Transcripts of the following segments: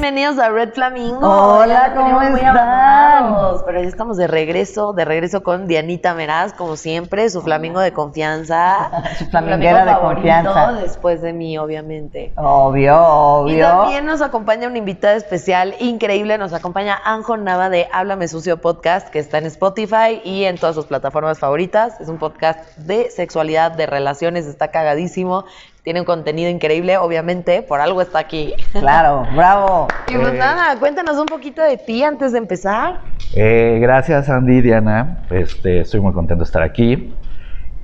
Bienvenidos a Red Flamingo. Hola, ¿cómo están? Pero ya estamos de regreso, de regreso con Dianita Meraz, como siempre, su flamingo de confianza. Su flaminguera de confianza. Después de mí, obviamente. Obvio, Y obvio. también nos acompaña una invitada especial increíble. Nos acompaña Anjo Nava de Háblame Sucio Podcast, que está en Spotify y en todas sus plataformas favoritas. Es un podcast de sexualidad, de relaciones, está cagadísimo. Tiene un contenido increíble, obviamente, por algo está aquí. Claro, bravo. Y pues Eh. nada, cuéntanos un poquito de ti antes de empezar. Eh, gracias Andy y Diana, este, estoy muy contento de estar aquí.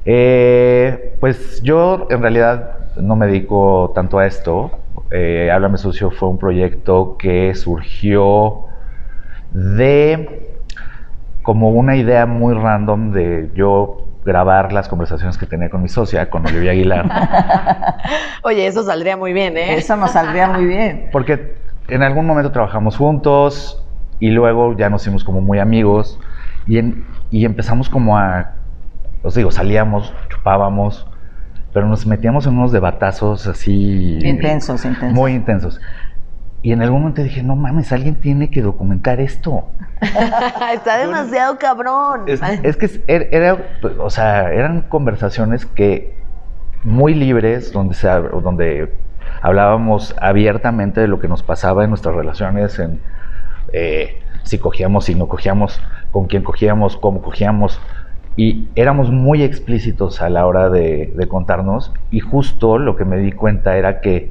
Eh, pues yo en realidad no me dedico tanto a esto. Eh, Háblame Sucio fue un proyecto que surgió de como una idea muy random de yo grabar las conversaciones que tenía con mi socia, con Olivia Aguilar. Oye, eso saldría muy bien, ¿eh? Eso nos saldría muy bien. Porque en algún momento trabajamos juntos y luego ya nos hicimos como muy amigos y, en- y empezamos como a, os digo, salíamos, chupábamos, pero nos metíamos en unos debatazos así... Intensos, intensos. Muy intensos. Y en algún momento dije, no mames, alguien tiene que documentar esto. Está demasiado cabrón. Es, es que er- era, o sea, eran conversaciones que muy libres, donde, se, donde hablábamos abiertamente de lo que nos pasaba en nuestras relaciones, en eh, si cogíamos, si no cogíamos, con quién cogíamos, cómo cogíamos. Y éramos muy explícitos a la hora de, de contarnos. Y justo lo que me di cuenta era que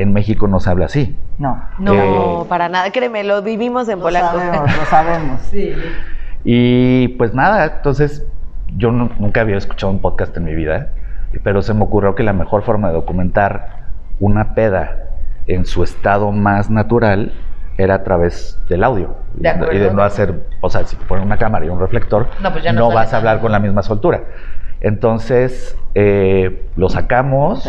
en México no se habla así. No. No, Eh, para nada. Créeme, lo vivimos en Lo Polanco. sabemos, lo sabemos. Sí. Y pues nada, entonces yo nu- nunca había escuchado un podcast en mi vida, pero se me ocurrió que la mejor forma de documentar una peda en su estado más natural era a través del audio. De acuerdo. y de no hacer, o sea, si pones una cámara y un reflector, No, pues ya no vas a hablar con la misma soltura. Entonces eh, lo sacamos,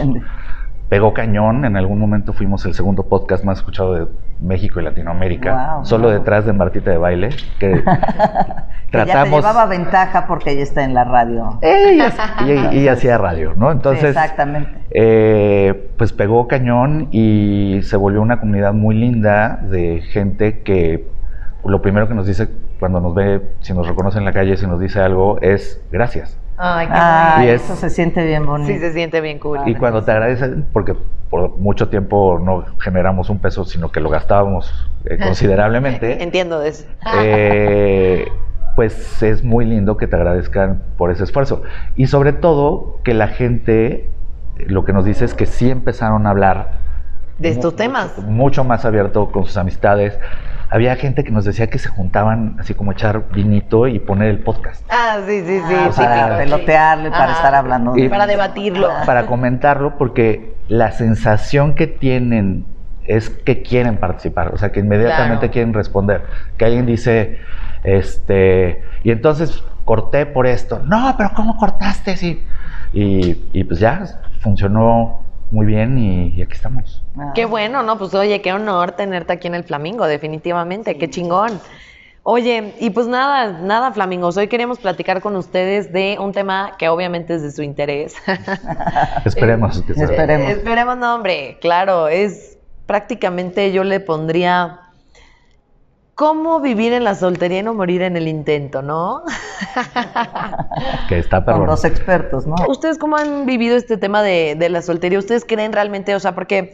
pegó cañón. En algún momento fuimos el segundo podcast más escuchado de México y Latinoamérica, Wow, solo wow. detrás de Martita de Baile, que Que ya te tratamos. llevaba ventaja porque ella está en la radio. Ella, hacía radio, ¿no? Entonces, Sí, exactamente. eh, pues pegó cañón y se volvió una comunidad muy linda de gente que lo primero que nos dice cuando nos ve, si nos reconoce en la calle, si nos dice algo, es gracias. Ay, qué Ah, Y es- eso se siente bien bonito. Sí, se siente bien cool. Y cuando te agradecen, porque por mucho tiempo no generamos un peso, sino que lo gastábamos eh, considerablemente, Entiendo eso. eh, pues es muy lindo que te agradezcan por ese esfuerzo. Y sobre todo que la gente, lo que nos dice es que sí empezaron a hablar De estos temas. Mucho más abierto con sus amistades. Había gente que nos decía que se juntaban así como echar vinito y poner el podcast. Ah, sí, sí, sí. Ah, sí, para claro, pelotearle, para estar hablando. Y de- Para debatirlo. Para comentarlo, porque la sensación que tienen es que quieren participar, o sea, que inmediatamente Claro. quieren responder. Que alguien dice, este, y entonces corté por esto. No, pero ¿cómo cortaste? Sí. Y, y pues ya funcionó muy bien y, y aquí estamos. Ah. Qué bueno, ¿no? Pues oye, qué honor tenerte aquí en el Flamingo, definitivamente, qué chingón. Oye, y pues nada, nada, Flamingos, hoy queremos platicar con ustedes de un tema que obviamente es de su interés. Esperemos que sea. Esperemos. Esperemos, no, hombre, claro, es prácticamente yo le pondría cómo vivir en la soltería y no morir en el intento, ¿no? Que está Con dos expertos, ¿no? ¿Ustedes cómo han vivido este tema de, de la soltería? ¿Ustedes creen realmente, o sea, porque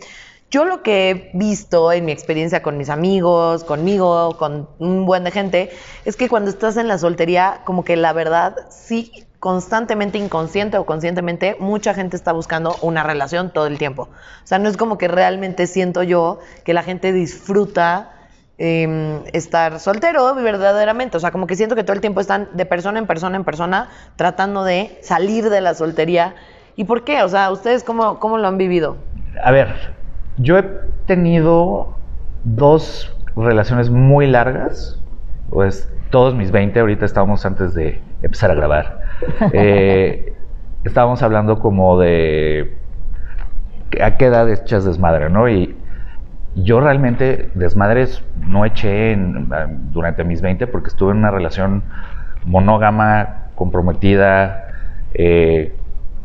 yo lo que he visto en mi experiencia con mis amigos, conmigo, con un buen de gente, es que cuando estás en la soltería, como que la verdad, sí, constantemente, inconsciente o conscientemente, mucha gente está buscando una relación todo el tiempo. O sea, no es como que realmente siento yo que la gente disfruta eh, estar soltero verdaderamente. O sea, como que siento que todo el tiempo están de persona en persona en persona tratando de salir de la soltería. ¿Y por qué? O sea, ¿ustedes cómo, cómo lo han vivido? A ver, yo he tenido dos relaciones muy largas, pues todos mis 20, ahorita estábamos antes de empezar a grabar. Eh, estábamos hablando como de a qué edad echas desmadre, ¿no? Y yo realmente desmadres no eché en- durante mis 20 porque estuve en una relación monógama, comprometida, eh,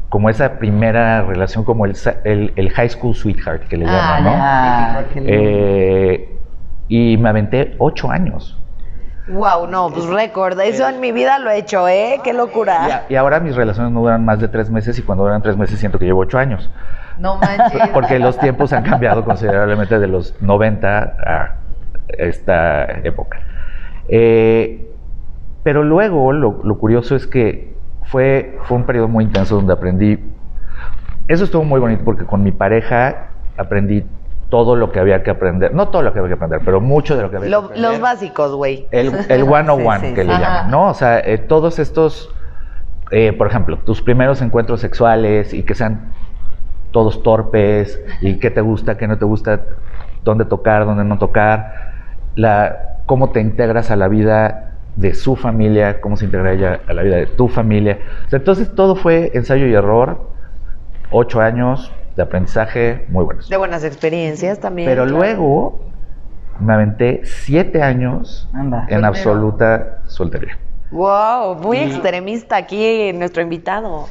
como esa primera relación, como el, sa- el, el high school sweetheart que le Ah, llaman, ¿no? Ah, qué lindo. Eh, y me aventé ocho años. Wow, no, pues récord. Eso en mi vida lo he hecho, ¿eh? Qué locura. Y, y ahora mis relaciones no duran más de tres meses y cuando duran tres meses siento que llevo ocho años. No manches. Porque los tiempos han cambiado considerablemente de los 90 a esta época. Eh, pero luego lo, lo curioso es que fue, fue un periodo muy intenso donde aprendí. Eso estuvo muy bonito porque con mi pareja aprendí todo lo que había que aprender. No todo lo que había que aprender, pero mucho de lo que había Lo- que aprender. los básicos, güey. El, el one on one Sí, sí, que le. Ajá. llaman, ¿no? O sea, eh, todos estos, eh, por ejemplo, tus primeros encuentros sexuales y que sean todos torpes y qué te gusta, qué no te gusta, dónde tocar, dónde no tocar, la, cómo te integras a la vida de su familia, cómo se integra ella a la vida de tu familia. O sea, entonces todo fue ensayo y error, ocho años de aprendizaje muy buenos. De buenas experiencias también. Pero claro. luego me aventé siete años Anda. en absoluta soltería. Wow, muy extremista aquí nuestro invitado.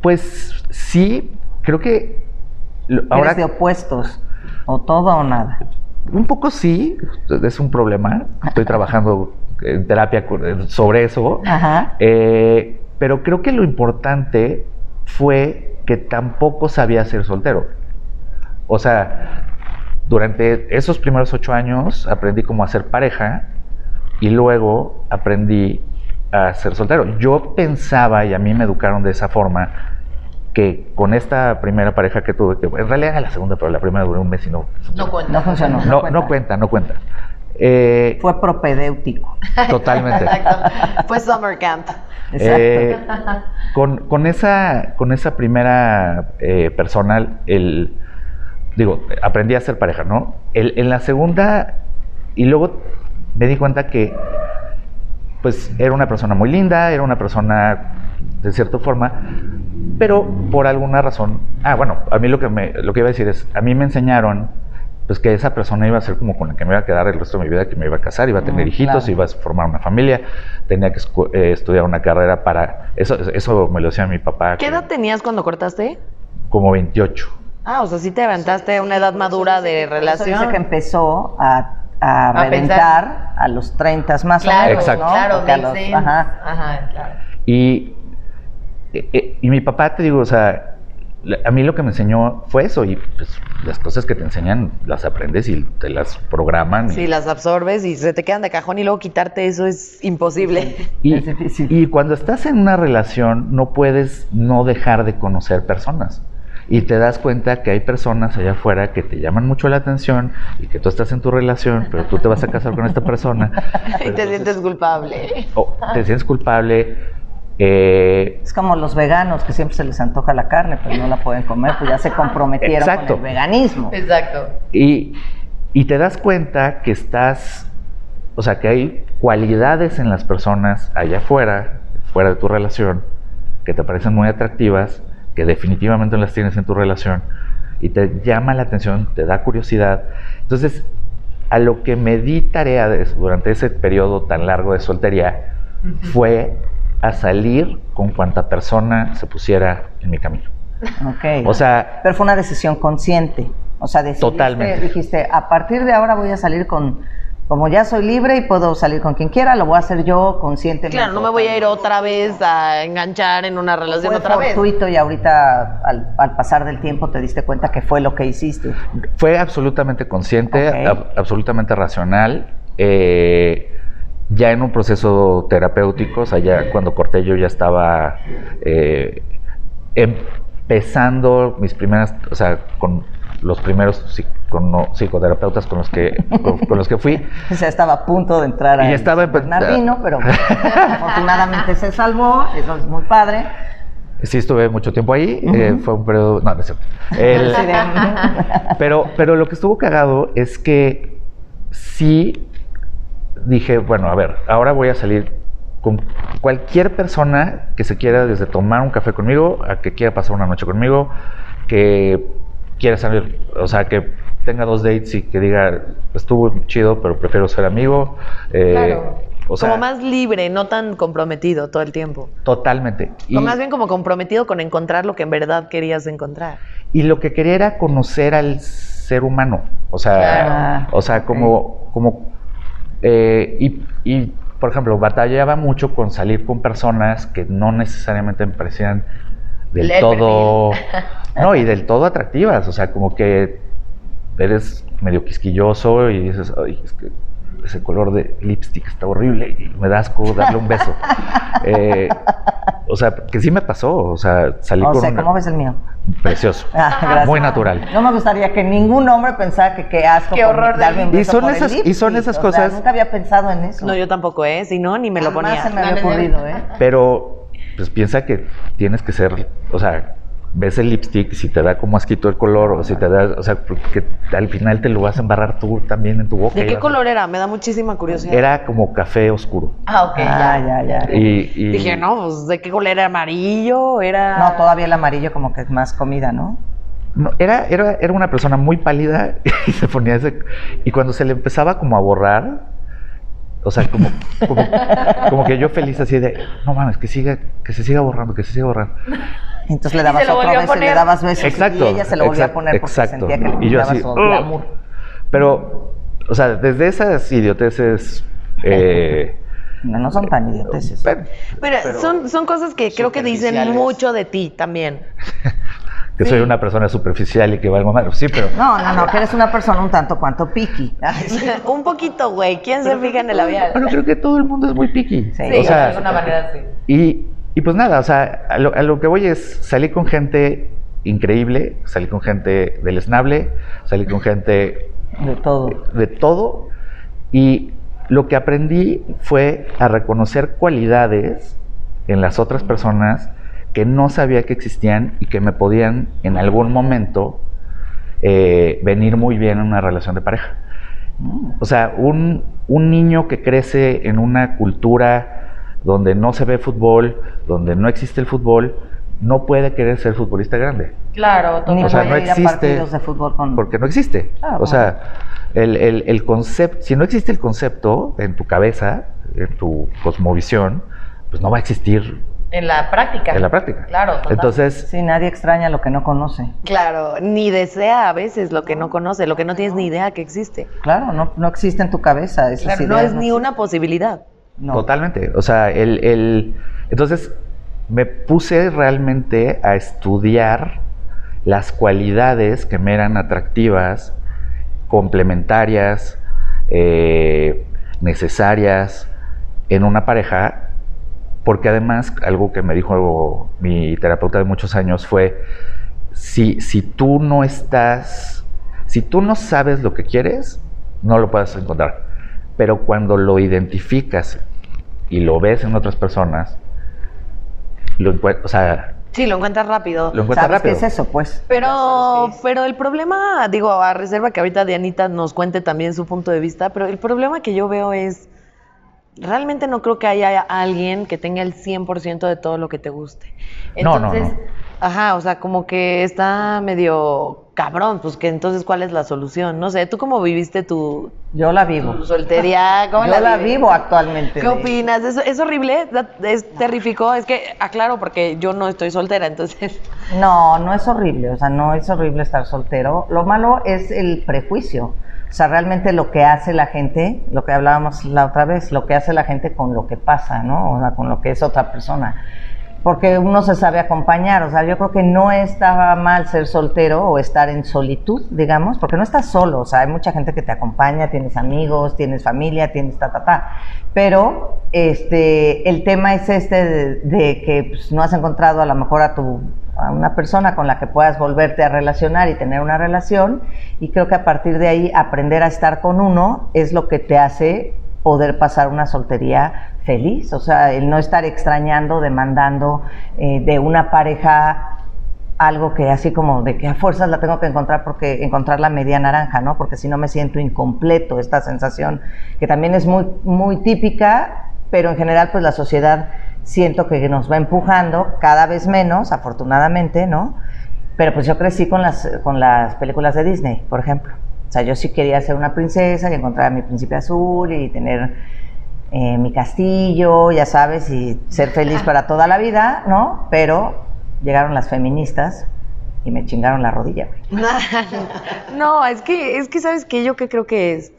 Pues sí, creo que lo- Eres ahora de opuestos. O todo o nada. un poco sí, es un problema. Estoy trabajando en terapia sobre eso. Ajá. Eh, pero creo que lo importante fue que tampoco sabía ser soltero. O sea, durante esos primeros ocho años aprendí cómo hacer pareja y luego aprendí a ser soltero. Yo pensaba, y a mí me educaron de esa forma, que con esta primera pareja que tuve, que en realidad era la segunda, pero la primera duró un mes y no funcionó. cuenta. No funcionó. No, no cuenta, no cuenta. Eh, Fue propedéutico. totalmente. Exacto. Fue Summer Camp. Exacto. Eh, con, con esa, con esa primera eh, persona, el, digo, aprendí a ser pareja, ¿no? El- en la segunda, y luego me di cuenta que, pues, era una persona muy linda, era una persona de cierta forma, pero por alguna razón, ah, bueno, a mí lo que, me, lo que iba a decir es, a mí me enseñaron, pues, que esa persona iba a ser como con la que me iba a quedar el resto de mi vida, que me iba a casar, iba a tener Mm, hijitos, claro. iba a formar una familia, tenía que eh, estudiar una carrera para, eso, eso me lo decía mi papá. ¿Qué que- edad tenías cuando cortaste? Como 28. Ah, o sea, sí te levantaste a una edad madura de eso relación. dice que empezó a, a A reventar a los 30 más o menos, Exacto. ¿no? claro, Porque a makes los- sense. ajá. Ajá, claro. Y, eh, eh, y mi papá, te digo, o sea, a mí lo que me enseñó fue eso, y pues las cosas que te enseñan las aprendes y te las programan. y- Sí, las absorbes y se te quedan de cajón y luego quitarte eso es imposible. Y, Es difícil. y cuando estás en una relación no puedes no dejar de conocer personas. Y te das cuenta que hay personas allá afuera que te llaman mucho la atención y que tú estás en tu relación, pero tú te vas a casar con esta persona. y te entonces- sientes culpable. te sientes culpable. Eh, Es como los veganos que siempre se les antoja la carne, pero no la pueden comer, pues ya se comprometieron Exacto. con el veganismo. Exacto. Y, y te das cuenta que estás, o sea, que hay cualidades en las personas allá afuera, fuera de tu relación, que te parecen muy atractivas, que definitivamente no las tienes en tu relación, y te llama la atención, te da curiosidad. Entonces, a lo que me di tarea de- durante ese periodo tan largo de soltería fue a salir con cuanta persona se pusiera en mi camino. Ok. O sea, Pero fue una decisión consciente. O sea, decidiste, Totalmente. dijiste, a partir de ahora voy a salir con, como ya soy libre y puedo salir con quien quiera, lo voy a hacer yo conscientemente. Claro, no me voy a ir otra vez a enganchar en una relación Fue otra vez. fortuito y ahorita al, al pasar del tiempo te diste cuenta que fue lo que hiciste. Fue absolutamente consciente, ab- absolutamente racional. eh, ya en un proceso terapéutico, o sea, ya cuando corté yo ya estaba eh, empezando mis primeras, o sea, con los primeros psico- psicoterapeutas con los que con, con los que fui. O sea, estaba a punto de entrar Y a estaba empe- Bernardino, pero afortunadamente se salvó, eso es muy padre. Sí estuve mucho tiempo ahí, eh, fue un periodo, no, no es cierto. El- Pero, pero lo que estuvo cagado es que sí dije, bueno, a ver, ahora voy a salir con cualquier persona que se quiera desde tomar un café conmigo a que quiera pasar una noche conmigo, que quiera salir, o sea, que tenga dos dates y que diga, estuvo chido, pero prefiero ser amigo. eh, Claro. O sea, como más libre, no tan comprometido todo el tiempo. totalmente. Y, O más bien como comprometido con encontrar lo que en verdad querías encontrar. y lo que quería era conocer al ser humano. O sea, Claro. o sea, como, como eh, y, y, por ejemplo, batallaba mucho con salir con personas que no necesariamente me parecían del El todo, no, y del todo atractivas. O sea, como que eres medio quisquilloso y dices, ay, es que ese color de lipstick está horrible y me da asco darle un beso. Eh, o sea, que sí me pasó. O sea, salí O con sea, una- ¿cómo ves el mío? precioso, Ah, gracias. muy natural. No me gustaría que ningún hombre pensara que qué asco Qué por horror de darme un Y son por el esas- y son esas O sea, cosas- nunca había pensado en eso. No, yo tampoco, ¿eh? Si no, ni me lo ponía. se me había ocurrido, ¿eh? Pero, pues piensa que tienes que ser, o sea, ves el lipstick, si te da como asquito el color, o si te da, o sea, porque al final te lo vas a embarrar tú también en tu boca. ¿De qué a- color era? Me da muchísima curiosidad. Era como café oscuro. Ah, ok, Ah, ya. ya, ya. Y, y- Dije, no, pues, ¿de qué color era? ¿Amarillo? Era... No, todavía el amarillo como que es más comida, ¿no? no, era, era, era una persona muy pálida y se ponía ese. Y cuando se le empezaba como a borrar, o sea, como, como, como que yo feliz así de, no mames, que siga, que se siga borrando, que se siga borrando. Entonces le dabas se lo otro volvió a beso y le dabas besos Exacto, y ella se lo volvía a poner porque exacto. sentía que le Y yo quitaba así, su "Ugh". glamour. Pero, o sea, desde esas idioteces. eh, No, no son tan idioteces. pero- Pero, son, son cosas que creo que dicen mucho de ti también. que soy una persona superficial y que valgo mal. Sí, pero. No, no, no, que eres una persona un tanto cuanto piqui. Un poquito, güey. ¿Quién se fija en el labial? Bueno, creo que todo el mundo es muy picky. Sí, o sea, de alguna manera sí. y, y pues nada, o sea, a lo, a lo que voy es salir con gente increíble, salir con gente deleznable, salir con gente De todo. de todo. Y lo que aprendí fue a reconocer cualidades en las otras personas que no sabía que existían y que me podían en algún momento eh, venir muy bien en una relación de pareja. O sea, un, un niño que crece en una cultura donde no se ve fútbol, donde no existe el fútbol, no puede querer ser futbolista grande. Claro, Ni O sea, puede no ir a existe- partidos de fútbol con... Porque no existe. Ah, o sea, el, el, el concepto, si no existe el concepto en tu cabeza, en tu cosmovisión, pues no va a existir En la práctica. en la práctica. Claro, total. Entonces, Sí, nadie extraña lo que no conoce. Claro, ni desea a veces lo que no conoce, lo que no tienes ni idea que existe. Claro, no, no existe en tu cabeza esas Claro, no ideas, es ni una posibilidad. Totalmente. O sea, el, el- entonces me puse realmente a estudiar las cualidades que me eran atractivas, complementarias, eh, necesarias en una pareja, porque además algo que me dijo mi terapeuta de muchos años fue, si, si tú no estás, si tú no sabes lo que quieres, no lo puedes encontrar. Pero cuando lo identificas y lo ves en otras personas, lo encuentras, o sea, Sí, lo encuentras rápido. lo encuentras ¿Sabes qué rápido. es eso, pues? Pero, pero el problema, digo, a reserva que ahorita Dianita nos cuente también su punto de vista, pero el problema que yo veo es, realmente no creo que haya alguien que tenga el 100% de todo lo que te guste. No, no, Entonces, no. ajá, o sea, como que está medio cabrón, pues que entonces, ¿cuál es la solución? No sé, ¿tú cómo viviste tu, Yo la vivo. tu soltería? ¿Cómo Yo la vives? vivo actualmente. ¿Qué opinas? ¿Es, es horrible? ¿Da- ¿Es terrífico? Es que, aclaro, porque yo no estoy soltera, entonces... No, no es horrible, o sea, no es horrible estar soltero. Lo malo es el prejuicio. O sea, realmente lo que hace la gente, lo que hablábamos la otra vez, lo que hace la gente con lo que pasa, ¿no? O sea, con lo que es otra persona. Porque uno se sabe acompañar, o sea, yo creo que no está mal ser soltero o estar en solitud, digamos, porque no estás solo, o sea, hay mucha gente que te acompaña, tienes amigos, tienes familia, tienes ta, ta, ta. Pero este, el tema es este de, de que pues, no has encontrado a lo mejor a tu a una persona con la que puedas volverte a relacionar y tener una relación y creo que a partir de ahí aprender a estar con uno es lo que te hace poder pasar una soltería feliz, o sea, el no estar extrañando, demandando eh, de una pareja algo que así como de que a fuerzas la tengo que encontrar porque encontrar la media naranja, ¿no? Porque si no me siento incompleto, esta sensación que también es muy muy típica, pero en general pues la sociedad siento que nos va empujando cada vez menos, afortunadamente, ¿no? Pero pues yo crecí con las con las películas de Disney, por ejemplo. O sea, yo sí quería ser una princesa y encontrar a mi príncipe azul y tener eh, mi castillo, ya sabes, y ser feliz para toda la vida, ¿no? Pero llegaron las feministas y me chingaron la rodilla. güey. no, es que, es que, ¿sabes qué? Yo qué creo que es.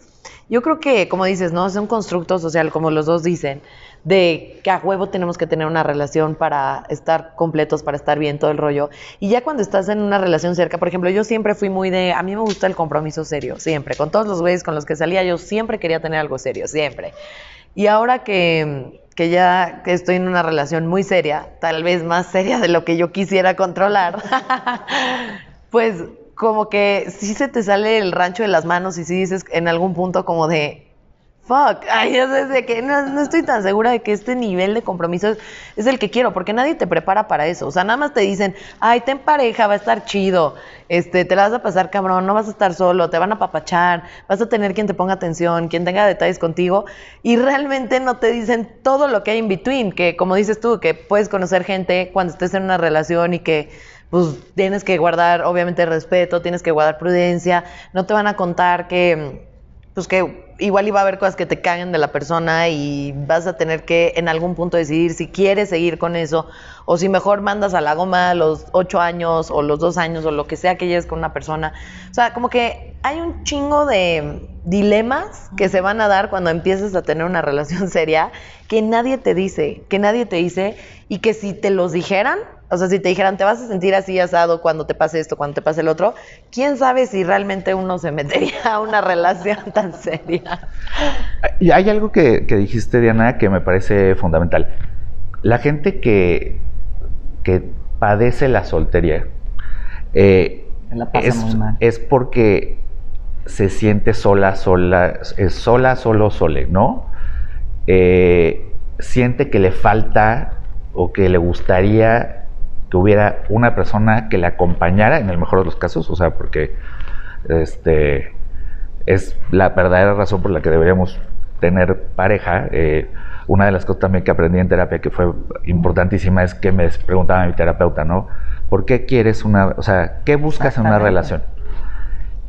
Yo creo que, como dices, ¿no? Es un constructo social, como los dos dicen, de que a huevo tenemos que tener una relación para estar completos, para estar bien, todo el rollo. Y ya cuando estás en una relación cerca, por ejemplo, yo siempre fui muy de, a mí me gusta el compromiso serio, siempre. Con todos los güeyes con los que salía, yo siempre quería tener algo serio, siempre. Y ahora que, que ya estoy en una relación muy seria, tal vez más seria de lo que yo quisiera controlar, pues como que sí se te sale el rancho de las manos y sí dices en algún punto como de, fuck, ay, ya sé de que no, no estoy tan segura de que este nivel de compromiso es, el que quiero, porque nadie te prepara para eso. O sea, nada más te dicen, ay, ten pareja, va a estar chido, este, te la vas a pasar cabrón, no vas a estar solo, te van a papachar, vas a tener quien te ponga atención, quien tenga detalles contigo, y realmente no te dicen todo lo que hay in between, que como dices tú, que puedes conocer gente cuando estés en una relación y que pues tienes que guardar obviamente respeto, tienes que guardar prudencia, no te van a contar que pues que igual iba a haber cosas que te caguen de la persona y vas a tener que en algún punto decidir si quieres seguir con eso o si mejor mandas a la goma los ocho años o los dos años o lo que sea que lleves con una persona. O sea, como que hay un chingo de dilemas que se van a dar cuando empieces a tener una relación seria que nadie te dice, que nadie te dice y que si te los dijeran, o sea, si te dijeran, te vas a sentir así asado cuando te pase esto, cuando te pase el otro, quién sabe si realmente uno se metería a una relación tan seria. Y hay algo que, que dijiste, Diana, que me parece fundamental. La gente que, que padece la soltería eh, La pasa es, muy mal. es porque se siente sola, sola, es sola, solo, sole, ¿no? Eh, siente que le falta o que le gustaría que hubiera una persona que le acompañara en el mejor de los casos, o sea, porque este es la verdadera razón por la que deberíamos tener pareja. Eh, una de las cosas también que aprendí en terapia que fue importantísima es que me preguntaba mi terapeuta, ¿no? ¿Por qué quieres una, o sea, qué buscas en una relación?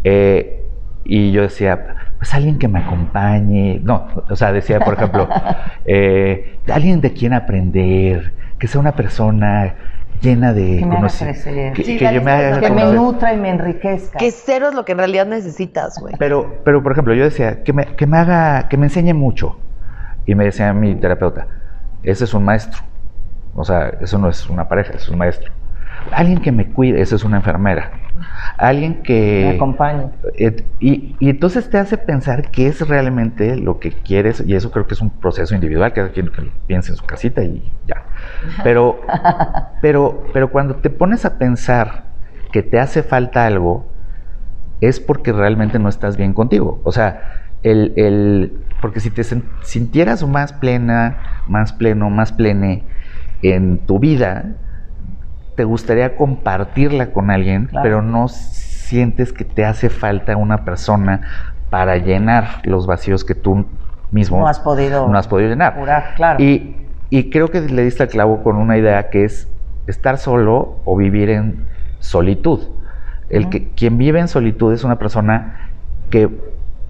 Eh, y yo decía, pues alguien que me acompañe. No, o sea, decía, por ejemplo, eh, alguien de quien aprender, que sea una persona llena de Que me haga conoci- crecer. que, Sí, que dale, yo me haga Que me nutra y me enriquezca. Que cero es lo que en realidad necesitas, güey. Pero, pero por ejemplo, yo decía, que me, que me haga, que me enseñe mucho. Y me decía mi terapeuta, ese es un maestro. O sea, eso no es una pareja, es un maestro. Alguien que me cuide, esa es una enfermera. Alguien que... Me acompañe. Y, y entonces te hace pensar qué es realmente lo que quieres, y eso creo que es un proceso individual, cada quien que piense en su casita y ya. Pero, pero, pero cuando te pones a pensar que te hace falta algo, es porque realmente no estás bien contigo. O sea, el, el- porque si te sintieras más plena, más pleno, más plene en tu vida, te gustaría compartirla con alguien, Claro. pero no sientes que te hace falta una persona para llenar los vacíos que tú mismo No has podido no has podido llenar. curar, claro. Y, y creo que le diste al clavo con una idea que es estar solo o vivir en solitud. El que quien vive en solitud es una persona que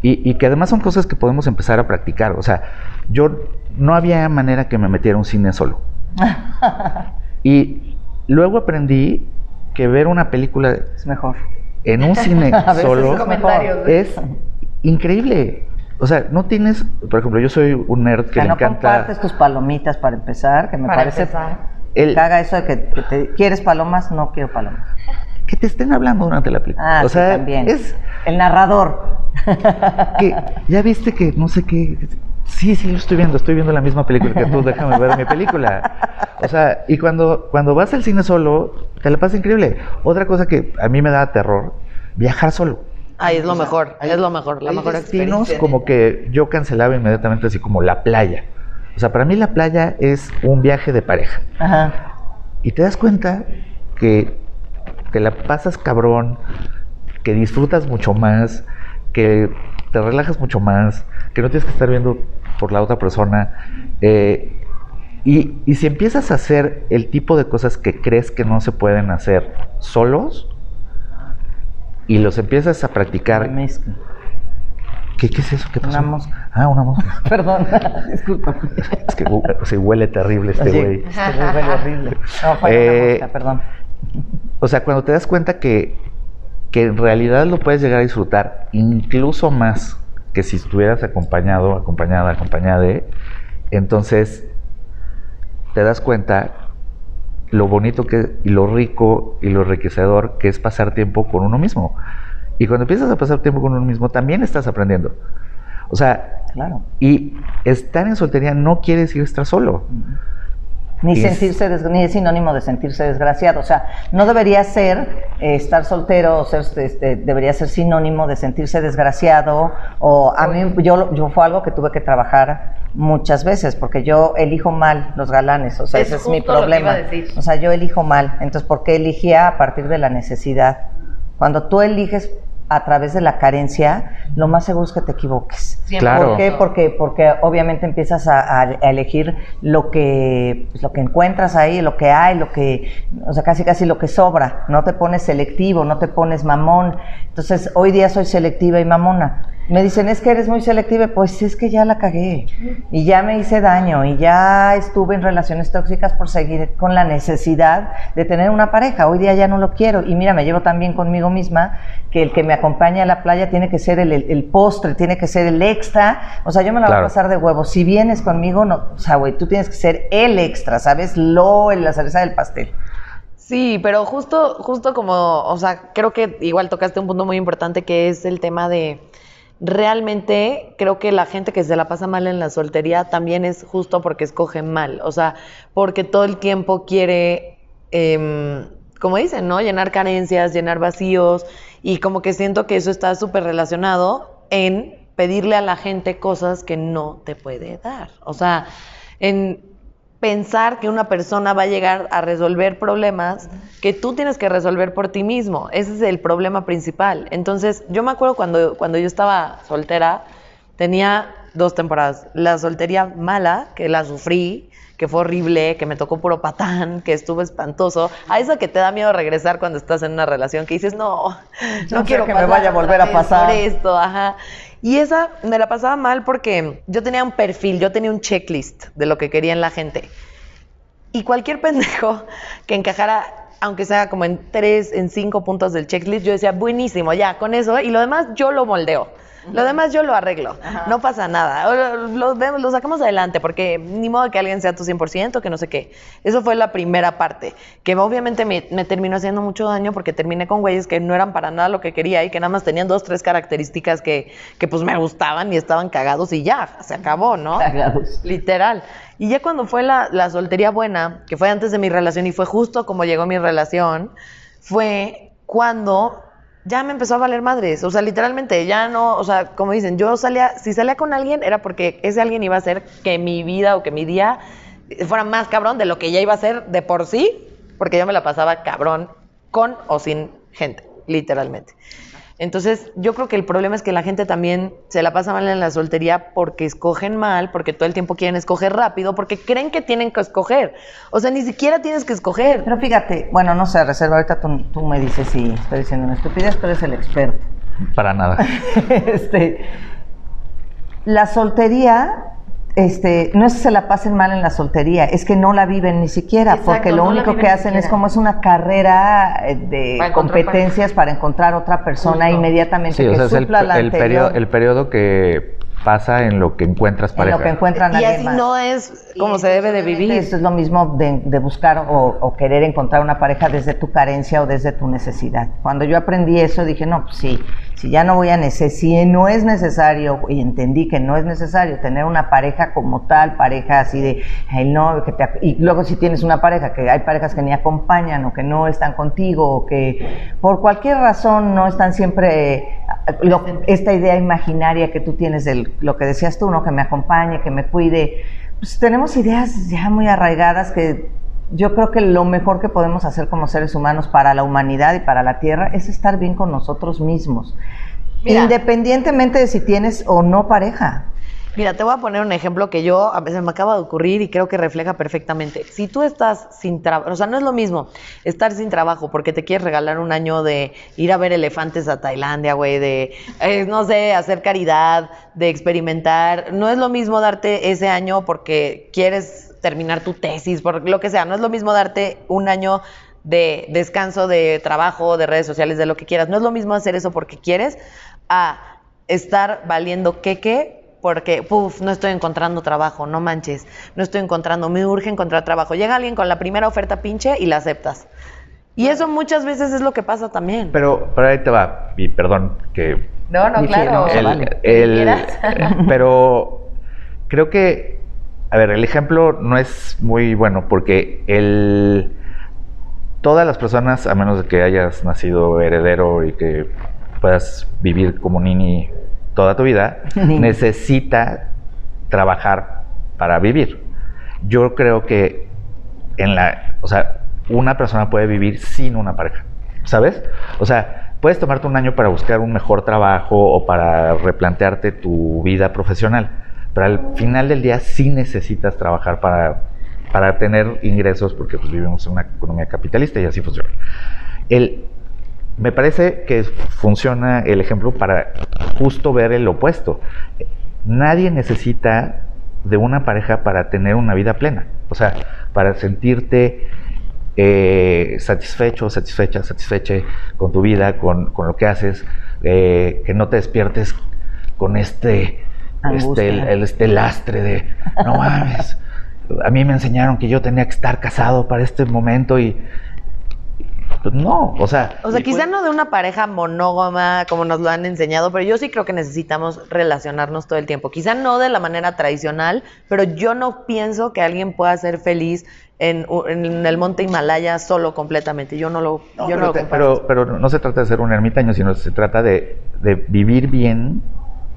y, y que además son cosas que podemos empezar a practicar. O sea, yo no había manera que me metiera un cine solo. Y luego aprendí que ver una película Es mejor. en un cine solo es increíble. O sea, no tienes, por ejemplo, yo soy un nerd que Que le no encanta compartes tus palomitas para empezar, que me Para parece empezar. el, que haga eso de que, que te, quieres palomas, no quiero palomas. que te estén hablando durante la película. Ah, o sí, sea, también. es El narrador. que ya viste que no sé qué. Sí, sí, lo estoy viendo, estoy viendo la misma película que tú, déjame ver mi película. O sea, y cuando, cuando vas al cine solo, te la pasa increíble. Otra cosa que a mí me da terror, viajar solo. Ay, es lo mejor, es lo mejor, la Hay mejor experiencia. como que yo cancelaba inmediatamente así como la playa. O sea, para mí la playa es un viaje de pareja. Ajá. Y te das cuenta que te la pasas cabrón, que disfrutas mucho más, que te relajas mucho más, que no tienes que estar viendo por la otra persona. eh, y, y si empiezas a hacer el tipo de cosas que crees que no se pueden hacer solos y los empiezas a practicar. ¿Qué, qué es eso? ¿Qué pasó? Una mosca. Ah, una mosca. Perdón, disculpa. Es que uh, se huele terrible este Sí, güey. este güey huele horrible. No, fue Eh, una mosca, perdón. O sea, cuando te das cuenta que, que en realidad lo puedes llegar a disfrutar incluso más que si estuvieras acompañado, acompañada, acompañada, entonces te das cuenta lo bonito que y lo rico y lo enriquecedor que es pasar tiempo con uno mismo. Y cuando empiezas a pasar tiempo con uno mismo, también estás aprendiendo. O sea, Claro. y estar en soltería no quiere decir estar solo. Ni es- sentirse, des- ni es sinónimo de sentirse desgraciado. O sea, no debería ser eh, estar soltero o ser, este, debería ser sinónimo de sentirse desgraciado. O a mí, yo, yo fue algo que tuve que trabajar muchas veces porque yo elijo mal los galanes. O sea, Es ese es mi problema. O sea, yo elijo mal. Entonces, ¿por qué elegía a partir de la necesidad? Cuando tú eliges a través de la carencia, lo más seguro es que te equivoques. Claro. ¿Por qué? Porque, porque obviamente empiezas a, elegir lo que, pues, lo que encuentras ahí, lo que hay, lo que, o sea, casi casi lo que sobra. No te pones selectivo, no te pones mamón. Entonces, hoy día soy selectiva y mamona. Me dicen, es que eres muy selectiva. Pues es que ya la cagué. Y ya me hice daño. Y ya estuve en relaciones tóxicas por seguir con la necesidad de tener una pareja. Hoy día ya no lo quiero. Y mira, me llevo tan bien conmigo misma que el que me acompaña a la playa tiene que ser el, el- el postre, tiene que ser el extra. O sea, yo me la voy a pasar de huevo. Si vienes conmigo, no, o sea, güey, tú tienes que ser el extra, ¿sabes? Lo, la cereza del pastel. Sí, pero justo, justo como, o sea, creo que igual tocaste un punto muy importante que es el tema de realmente creo que la gente que se la pasa mal en la soltería también es justo porque escoge mal, o sea, porque todo el tiempo quiere, em, como dicen, ¿no? Llenar carencias, llenar vacíos y como que siento que eso está súper relacionado en pedirle a la gente cosas que no te puede dar, o sea, en pensar que una persona va a llegar a resolver problemas que tú tienes que resolver por ti mismo. Ese es el problema principal. Entonces, yo me acuerdo cuando, cuando yo estaba soltera, tenía dos temporadas. La soltería mala, que la sufrí, que fue horrible, que me tocó puro patán, que estuvo espantoso. A eso que te da miedo regresar cuando estás en una relación, que dices, no, no, No quiero que me vaya a volver a pasar. por esto, ajá. Y esa me la pasaba mal porque yo tenía un perfil, yo tenía un checklist de lo que querían la gente. Y cualquier pendejo que encajara, aunque sea como en tres, en cinco puntos del checklist, yo decía, buenísimo, ya, con eso. Y lo demás yo lo moldeo. Lo demás yo lo arreglo. No pasa nada. Lo, lo vemos- lo sacamos adelante porque ni modo que alguien sea tu 100%, que no sé qué. Eso fue la primera parte, que obviamente me, me terminó haciendo mucho daño porque terminé con güeyes que no eran para nada lo que quería y que nada más tenían dos, tres características que, que pues me gustaban y estaban cagados y ya, se acabó, ¿no? Cagados. Literal. Y ya cuando fue la, la soltería buena, que fue antes de mi relación y fue justo como llegó mi relación, fue cuando ya me empezó a valer madres. O sea, literalmente, ya no, o sea, como dicen, yo salía, si salía con alguien era porque ese alguien iba a hacer que mi vida o que mi día fuera más cabrón de lo que ya iba a ser de por sí, porque yo me la pasaba cabrón con o sin gente, literalmente. Entonces, yo creo que el problema es que la gente también se la pasa mal en la soltería porque escogen mal, porque todo el tiempo quieren escoger rápido, porque creen que tienen que escoger. O sea, ni siquiera tienes que escoger. Pero fíjate, bueno, no sé, reserva, ahorita tú, tú me dices si estoy diciendo una estupidez, pero eres el experto. Para nada. este, la soltería, este, no es que se la pasen mal en la soltería, es que no la viven ni siquiera, Exacto, porque lo no único que hacen es como es una carrera eh, de Para encontrar competencias para encontrar otra persona Justo. inmediatamente Sí, o que sea, es el, supla la el periodo, anterior, el periodo que pasa en lo que encuentras en pareja. lo que encuentran a Y así más. no es como se debe de vivir. Eso es lo mismo de, de buscar o, o querer encontrar una pareja desde tu carencia o desde tu necesidad. Cuando yo aprendí eso dije, no, pues sí, si ya no voy a necesitar, si no es necesario, y entendí que no es necesario tener una pareja como tal, pareja así de, el no, que te, y luego si tienes una pareja, que hay parejas que ni acompañan o que no están contigo o que por cualquier razón no están siempre, eh, esta idea imaginaria que tú tienes de lo que decías tú, ¿no? Que me acompañe, que me cuide, pues tenemos ideas ya muy arraigadas que yo creo que lo mejor que podemos hacer como seres humanos para la humanidad y para la Tierra es estar bien con nosotros mismos, Mira. independientemente de si tienes o no pareja. Mira, te voy a poner un ejemplo que yo a veces me acaba de ocurrir y creo que refleja perfectamente. Si tú estás sin trabajo, o sea, no es lo mismo estar sin trabajo porque te quieres regalar un año de ir a ver elefantes a Tailandia, güey, de, eh, no sé, hacer caridad, de experimentar. No es lo mismo darte ese año porque quieres terminar tu tesis, por lo que sea. No es lo mismo darte un año de descanso, de trabajo, de redes sociales, de lo que quieras. No es lo mismo hacer eso porque quieres a estar valiendo queque porque, puf, no estoy encontrando trabajo, no manches, no estoy encontrando, me urge encontrar trabajo. Llega alguien con la primera oferta pinche y la aceptas. Y eso muchas veces es lo que pasa también. Pero, pero ahí te va, y perdón que... No, no, claro. se el- vale. el- pero creo que, a ver, el ejemplo no es muy bueno porque el, todas las personas, a menos de que hayas nacido heredero y que puedas vivir como nini toda tu vida, necesita trabajar para vivir. Yo creo que en la, o sea, una persona puede vivir sin una pareja, ¿sabes? O sea, puedes tomarte un año para buscar un mejor trabajo o para replantearte tu vida profesional, pero al final del día sí necesitas trabajar para, para tener ingresos porque pues, vivimos en una economía capitalista y así funciona. El, me parece que funciona el ejemplo para justo ver el opuesto. Nadie necesita de una pareja para tener una vida plena. O sea, para sentirte eh, satisfecho, satisfecha, satisfeche con tu vida, con, con lo que haces, eh, que no te despiertes con este. Este, el- el- este lastre de, no mames, a mí me enseñaron que yo tenía que estar casado para este momento y pues no, o sea... O sea, quizá fue- no de una pareja monógama como nos lo han enseñado, pero yo sí creo que necesitamos relacionarnos todo el tiempo. Quizá no de la manera tradicional, pero yo no pienso que alguien pueda ser feliz en, en el monte Himalaya solo completamente. Yo no lo, No, yo no pero, lo te- comparto. pero, pero no se trata de ser un ermitaño, sino se trata de, de vivir bien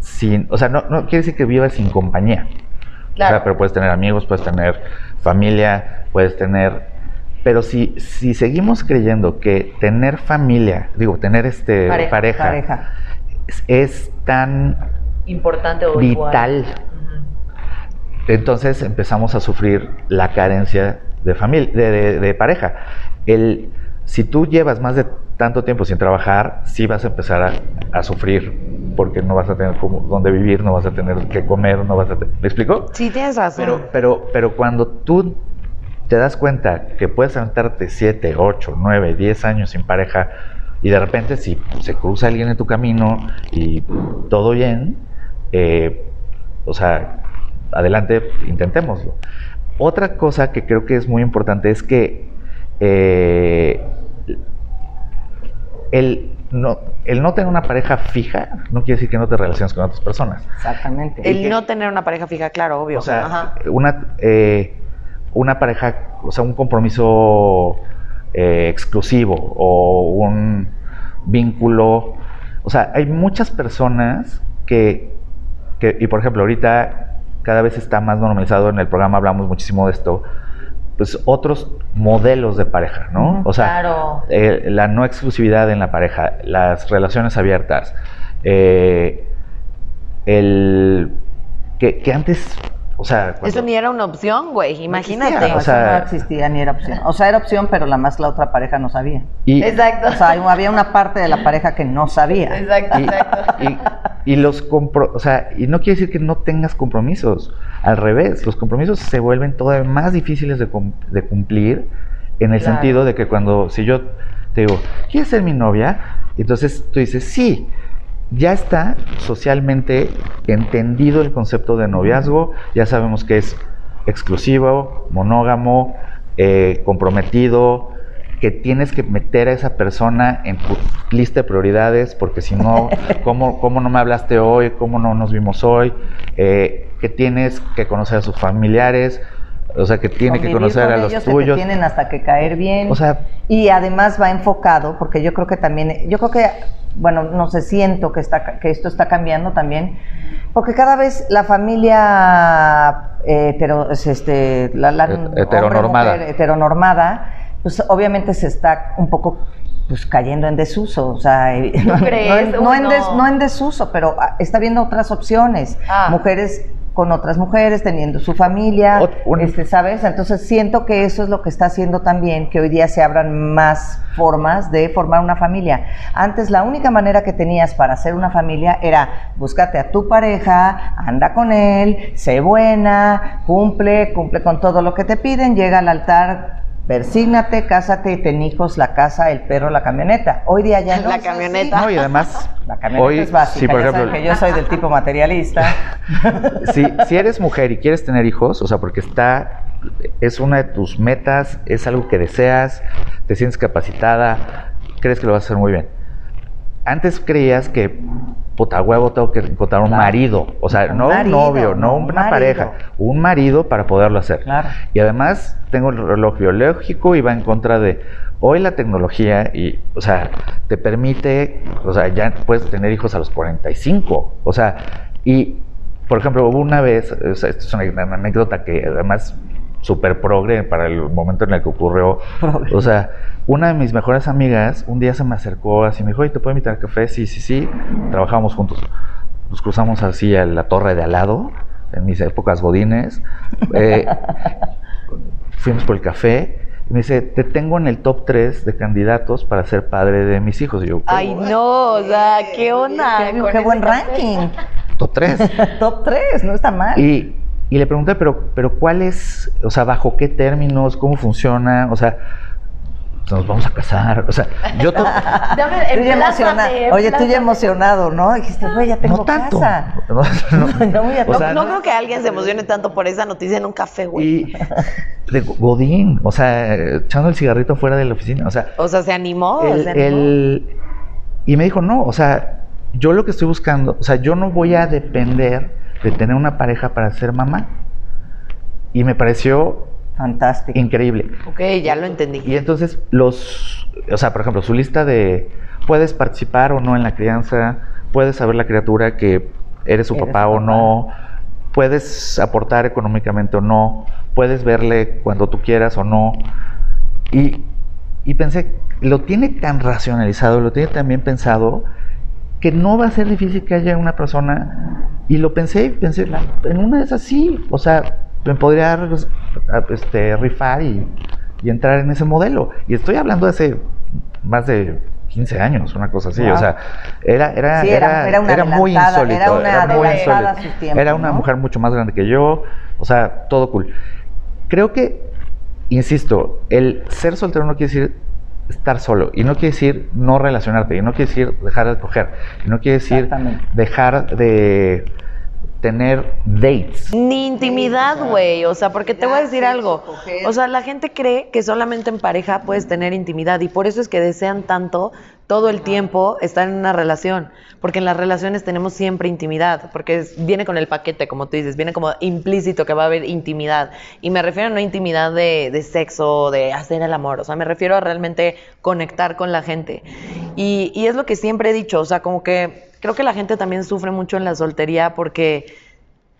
sin, o sea, no, no quiere decir que vivas sin compañía. O Claro. sea, pero puedes tener amigos, puedes tener familia, puedes tener... Pero si, si seguimos creyendo que tener familia, digo, tener este Pareja. pareja, Pareja. Es, es tan Importante o igual. vital, entonces empezamos a sufrir la carencia de familia, de, de- de pareja. El, si tú llevas más de tanto tiempo sin trabajar, sí vas a empezar a, a sufrir, porque no vas a tener como, dónde vivir, no vas a tener que comer, no vas a tener... ¿Me explico? Sí, tienes razón. Pero, pero, pero cuando tú te das cuenta que puedes aventarte 7, 8, 9, 10 años sin pareja y de repente si se cruza alguien en tu camino y todo bien, eh, o sea, adelante, intentémoslo. Otra cosa que creo que es muy importante es que eh, el, no, el no tener una pareja fija no quiere decir que no te relaciones con otras personas. Exactamente. el que- no tener una pareja fija, claro, obvio. O sea, Ajá. una, eh, una pareja, o sea, un compromiso eh, exclusivo o un vínculo. O sea, hay muchas personas que, que, y por ejemplo, ahorita cada vez está más normalizado, en el programa hablamos muchísimo de esto, pues otros modelos de pareja, ¿no? O sea, claro. eh, la no exclusividad en la pareja, las relaciones abiertas, eh, el que, que antes, o sea, cuando- Eso ni era una opción, güey. Imagínate. existía, No, o eso sea- no existía ni era opción. O sea, era opción, pero la más la otra pareja no sabía. y, Exacto. O sea, había una parte de la pareja que no sabía. Exacto, y, exacto. y- y los compro, o sea, y no quiere decir que no tengas compromisos. Al revés, los compromisos se vuelven todavía más difíciles de, cum- de cumplir en el Claro. sentido de que cuando, si yo te digo, ¿quieres ser mi novia? Entonces tú dices, sí, ya está socialmente entendido el concepto de noviazgo, ya sabemos que es exclusivo, monógamo, eh, comprometido, que tienes que meter a esa persona en tu lista de prioridades, porque si no, ¿cómo, cómo no me hablaste hoy? ¿Cómo no nos vimos hoy? Eh, que tienes que conocer a sus familiares, o sea, que tiene que conocer con a los ellos, que te tuyos. tienen hasta que caer bien. O sea, y además va enfocado, porque yo creo que también, yo creo que, bueno, no sé, siento que, está, que esto está cambiando también, porque cada vez la familia eh, hetero- es este, la, la- Het- heteronormada. hombre-mujer heteronormada, pues obviamente se está un poco pues cayendo en desuso, o sea, no, crees? no en, no des- no en desuso, pero ah, está viendo otras opciones, Ah. mujeres con otras mujeres, teniendo su familia, Ot- este, ¿sabes? Entonces siento que eso es lo que está haciendo también que hoy día se abran más formas de formar una familia. Antes la única manera que tenías para hacer una familia era búscate a tu pareja, anda con él, sé buena, cumple, cumple con todo lo que te piden, llega al altar, persígnate, cásate y ten hijos, la casa, el perro, la camioneta. Hoy día ya no La es así. camioneta. No, y además, La camioneta hoy, es básica, sí, por ya saben ejemplo, que yo soy del tipo materialista. si, si eres mujer y quieres tener hijos, o sea, porque está, es una de tus metas, es algo que deseas, te sientes capacitada, crees que lo vas a hacer muy bien. Antes creías que, puta huevo, tengo que encontrar un Claro. marido, o sea, Un no un novio, no un una marido. pareja, un marido para poderlo hacer. Claro. Y además tengo el reloj biológico y va en contra de hoy la tecnología y, o sea, te permite, o sea, ya puedes tener hijos a los 45, o sea, y, por ejemplo, hubo una vez, o sea, esto es una anécdota que además súper progre para el momento en el que ocurrió, Progre. o sea, una de mis mejores amigas un día se me acercó así, me dijo, oye, ¿te puedo invitar a café? Sí, sí, sí, trabajábamos juntos. Nos cruzamos así a la torre de al lado, en mis épocas godines. Eh, fuimos por el café y me dice, te tengo en el top 3 de candidatos para ser padre de mis hijos. Y yo, Ay, no, o sea, ¿qué onda? Qué, qué buen ranking. top 3. Top 3, no está mal. Y, y le pregunté, pero, pero ¿cuál es, o sea, bajo qué términos, cómo funciona? O sea, nos vamos a casar. O sea, yo to- Dame, Tú ya emocionado. emplázame, Oye, tú ya emocionado, ¿no? Dijiste, güey, ya tengo no tanto. casa. No, no, No voy a- o sea, no, creo que alguien se emocione tanto por esa noticia en un café, güey. Y de Godín, o sea, echando el cigarrito fuera de la oficina. O sea, O sea, se animó. el- se animó. el- y me dijo, no, o sea, yo lo que estoy buscando, o sea, yo no voy a depender de tener una pareja para ser mamá. Y me pareció Fantástico. increíble. Ok, ya lo entendí. Y entonces los, o sea, por ejemplo, su lista de puedes participar o no en la crianza, puedes saber la criatura que eres su Eres papá o papá. no, puedes aportar económicamente o no, puedes verle cuando tú quieras o no. Y, y pensé, lo tiene tan racionalizado, lo tiene tan bien pensado, que no va a ser difícil que haya una persona. Y lo pensé, pensé, la- en una es así, o sea, me podría pues, a- este, rifar y, y entrar en ese modelo. Y estoy hablando de hace más de 15 años, una cosa así, Wow. o sea, era, era, Sí, era- era una muy insólito. era una muy adelantada a insólito. su tiempo, Era una ¿no? mujer mucho más grande que yo, o sea, todo cool. Creo que, insisto, el ser soltero no quiere decir estar solo, y no quiere decir no relacionarte, y no quiere decir dejar de coger, y no quiere decir dejar de tener dates. Ni intimidad, güey. O sea, porque te voy a decir algo. O sea, la gente cree que solamente en pareja puedes tener intimidad y por eso es que desean tanto todo el tiempo estar en una relación. Porque en las relaciones tenemos siempre intimidad. Porque es- viene con el paquete, como tú dices. Viene como implícito que va a haber intimidad. Y me refiero a no intimidad de, de sexo, de hacer el amor. O sea, me refiero a realmente conectar con la gente. Y, y es lo que siempre he dicho. O sea, como que creo que la gente también sufre mucho en la soltería porque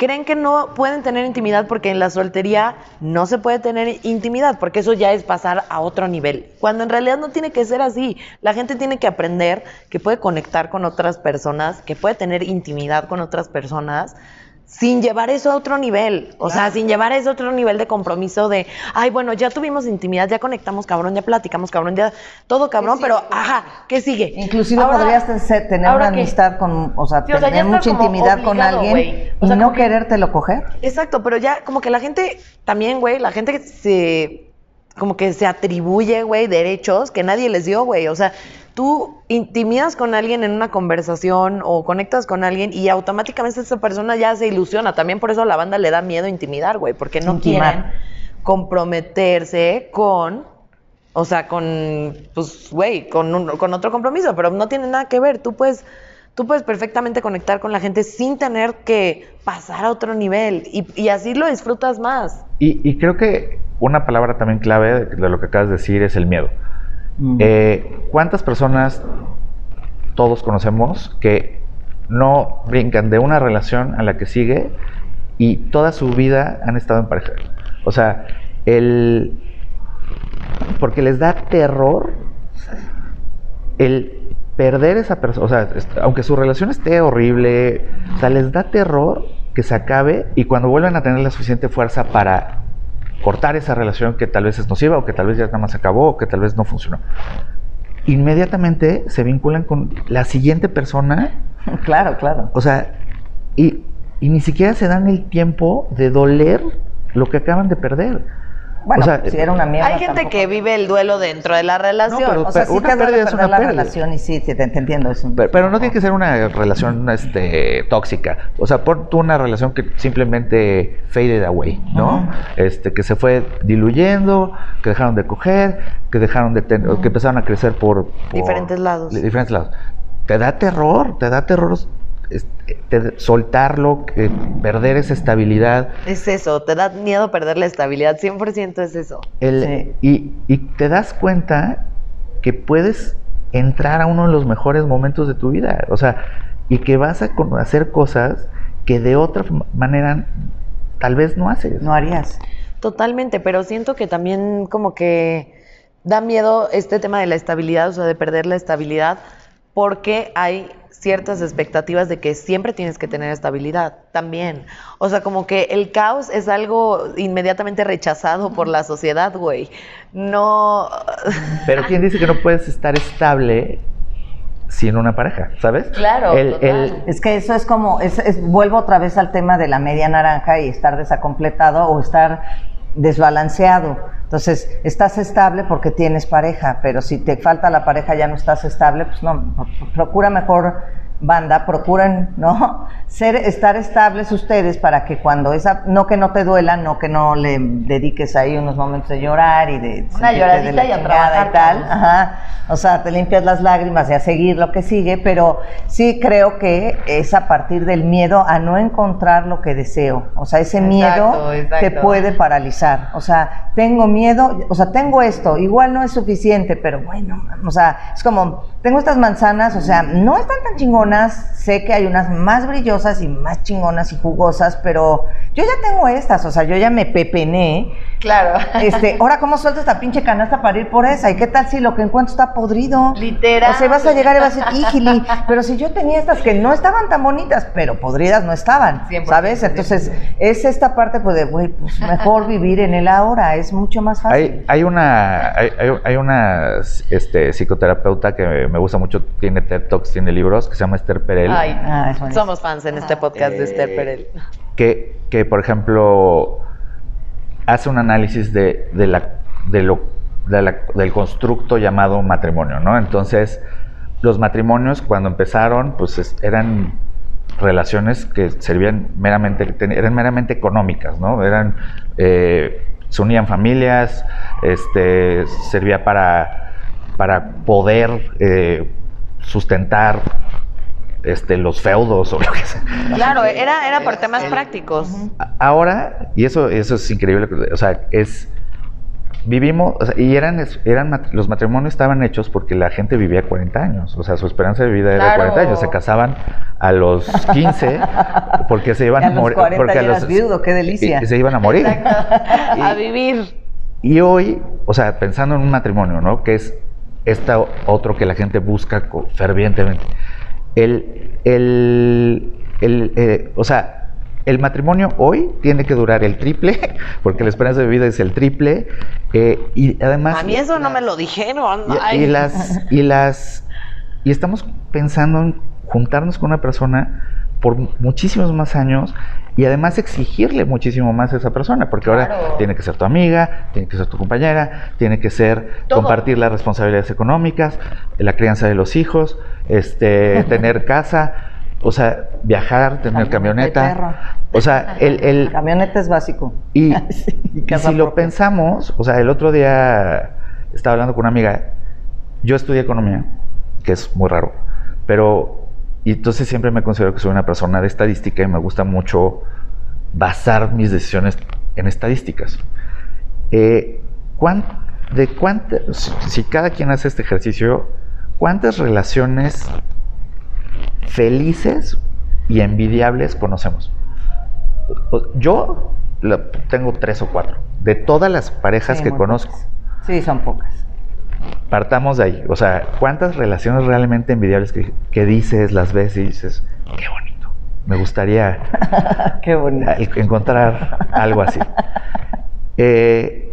creen que no pueden tener intimidad porque en la soltería no se puede tener intimidad, porque eso ya es pasar a otro nivel. Cuando en realidad no tiene que ser así. La gente tiene que aprender que puede conectar con otras personas, que puede tener intimidad con otras personas. Sin llevar eso a otro nivel, o sea, sin llevar eso a otro nivel de compromiso de, ay, bueno, ya tuvimos intimidad, ya conectamos, cabrón, ya platicamos, cabrón, ya todo cabrón, pero, ajá, ¿qué sigue? Inclusive Ahora- podrías tener ¿ahora una amistad con, o sea, Sí, o sea, ya tener mucha intimidad con alguien. O y sea, no que- querértelo coger. Exacto, pero ya como que la gente también, güey, la gente que se como que se atribuye, güey, derechos que nadie les dio, güey. O sea, tú intimidas con alguien en una conversación o conectas con alguien y automáticamente esa persona ya se ilusiona. También por eso a la banda le da miedo intimidar, güey, porque no Intimar. quieren comprometerse con, o sea, con, pues, güey, con, un- con otro compromiso, pero no tiene nada que ver. Tú puedes, tú puedes perfectamente conectar con la gente sin tener que pasar a otro nivel y, y así lo disfrutas más. Y, y creo que una palabra también clave de lo que acabas de decir es el miedo. Eh, ¿Cuántas personas todos conocemos que no brincan de una relación a la que sigue y toda su vida han estado en pareja? O sea, el... Porque les da terror el perder esa persona, o sea, aunque su relación esté horrible, o sea, les da terror que se acabe y cuando vuelvan a tener la suficiente fuerza para cortar esa relación que tal vez es nociva o que tal vez ya nada más se acabó o que tal vez no funcionó, inmediatamente se vinculan con la siguiente persona. Claro, claro. O sea, y, y ni siquiera se dan el tiempo de doler lo que acaban de perder. Bueno, O sea, si era una mierda. Hay gente tampoco. que vive el duelo dentro de la relación. pero- O sea, sí una te duele perder una la pérdida. relación y sí, sí, te, te entiendo. Es un- Pero, pero no tiene que ser una relación este, tóxica. O sea, pon tú una relación que simplemente faded away, ¿no? Este, que se fue diluyendo, que dejaron de coger, que dejaron de tener, que empezaron a crecer por, por Diferentes lados. di- diferentes lados. Te da terror, te da terror este, soltarlo, que perder esa estabilidad. Es eso, te da miedo perder la estabilidad, 100% es eso. El- Sí. y, y te das cuenta que puedes entrar a uno de los mejores momentos de tu vida. O sea, y que vas a hacer cosas que de otra manera tal vez no haces. No harías. Totalmente, pero siento que también como que da miedo este tema de la estabilidad, o sea, de perder la estabilidad, porque hay ciertas expectativas de que siempre tienes que tener estabilidad también. O sea, como que el caos es algo inmediatamente rechazado por la sociedad, güey. No... Pero ¿quién dice que no puedes estar estable sin una pareja? ¿Sabes? Claro, El- total. el- Es que eso es como, es, es- vuelvo otra vez al tema de la media naranja y estar desacompletado o estar desbalanceado. Entonces, estás estable porque tienes pareja, pero si te falta la pareja ya no estás estable, pues no, procura mejor banda, procuren, ¿no? Ser, estar estables ustedes para que cuando esa, no que no te duela, no que no le dediques ahí unos momentos de llorar y de Una lloradita de la y a trabajar, y tal. Ajá. O sea, te limpias las lágrimas y a seguir lo que sigue, pero sí creo que es a partir del miedo a no encontrar lo que deseo. O sea, ese Exacto, miedo exacto. te puede paralizar. O sea, tengo miedo, o sea, tengo esto, igual no es suficiente, pero bueno, o sea, es como, tengo estas manzanas, o sea, no están tan chingonas, sé que hay unas más brillosas y más chingonas y jugosas, pero yo ya tengo estas, o sea, yo ya me pepené. Claro. Este, ahora cómo suelto esta pinche canasta para ir por esa, y qué tal si lo que encuentro está podrido. Literal. O sea, vas a llegar y vas a decir, híjili, pero si yo tenía estas que no estaban tan bonitas, pero podridas no estaban, 100%, ¿sabes? Entonces, es esta parte pues de, güey, pues mejor vivir en el ahora, es mucho más fácil. Hay, hay una, hay, hay- una este, psicoterapeuta que me gusta mucho, tiene TED Talks, tiene libros, que se llama Esther Perel. Ay, Ah, es somos fans en este podcast de Esther Eh, Perel. que, que, por ejemplo, hace un análisis de, de la, de lo, de la- del constructo llamado matrimonio, ¿no? Entonces, los matrimonios cuando empezaron, pues es- eran relaciones que servían meramente, eran meramente económicas, ¿no? Eran, eh, se unían familias, este, servía para, para poder eh, sustentar este, los feudos o lo que sea. Claro, era, era por temas prácticos. Ahora, y eso, eso es increíble, o sea, es vivimos, o sea, y eran, eran los matrimonios estaban hechos porque la gente vivía 40 años, o sea, su esperanza de vida era Claro. 40 años, se casaban a los 15 porque se iban a a los morir, 40 porque a los viudo, qué delicia. y- y se iban a morir. A vivir. Y hoy, o sea, pensando en un matrimonio, ¿no? Que es esta otro que la gente busca fervientemente. El, el, el, eh, o sea, el matrimonio hoy tiene que durar el triple, porque la esperanza de vida es el triple, eh, y además... A mí eso no me lo dijeron. Y, y las y las y estamos pensando en juntarnos con una persona por muchísimos más años y además exigirle muchísimo más a esa persona, porque ahora tiene que ser tu amiga, tiene que ser tu compañera, tiene que ser Todo. compartir las responsabilidades económicas, la crianza de los hijos, este tener casa, o sea, viajar, tener Camioneta. O sea, el, el, Camioneta es básico. y, Sí, y si lo pensamos, o sea, el otro día estaba hablando con una amiga, yo estudié economía, que es muy raro, pero, y entonces siempre me considero que soy una persona de estadística y me gusta mucho basar mis decisiones en estadísticas. Eh, ¿cuán- de cuántas, si, cada quien hace este ejercicio, ¿cuántas relaciones felices y envidiables conocemos? Yo tengo tres o cuatro. De todas las parejas Sí, que conozco, pocas. Sí, son pocas. Partamos de ahí. O sea, ¿cuántas relaciones realmente envidiables que, que dices, las ves y dices, qué bonito? Me gustaría Qué bonito. encontrar algo así. Eh,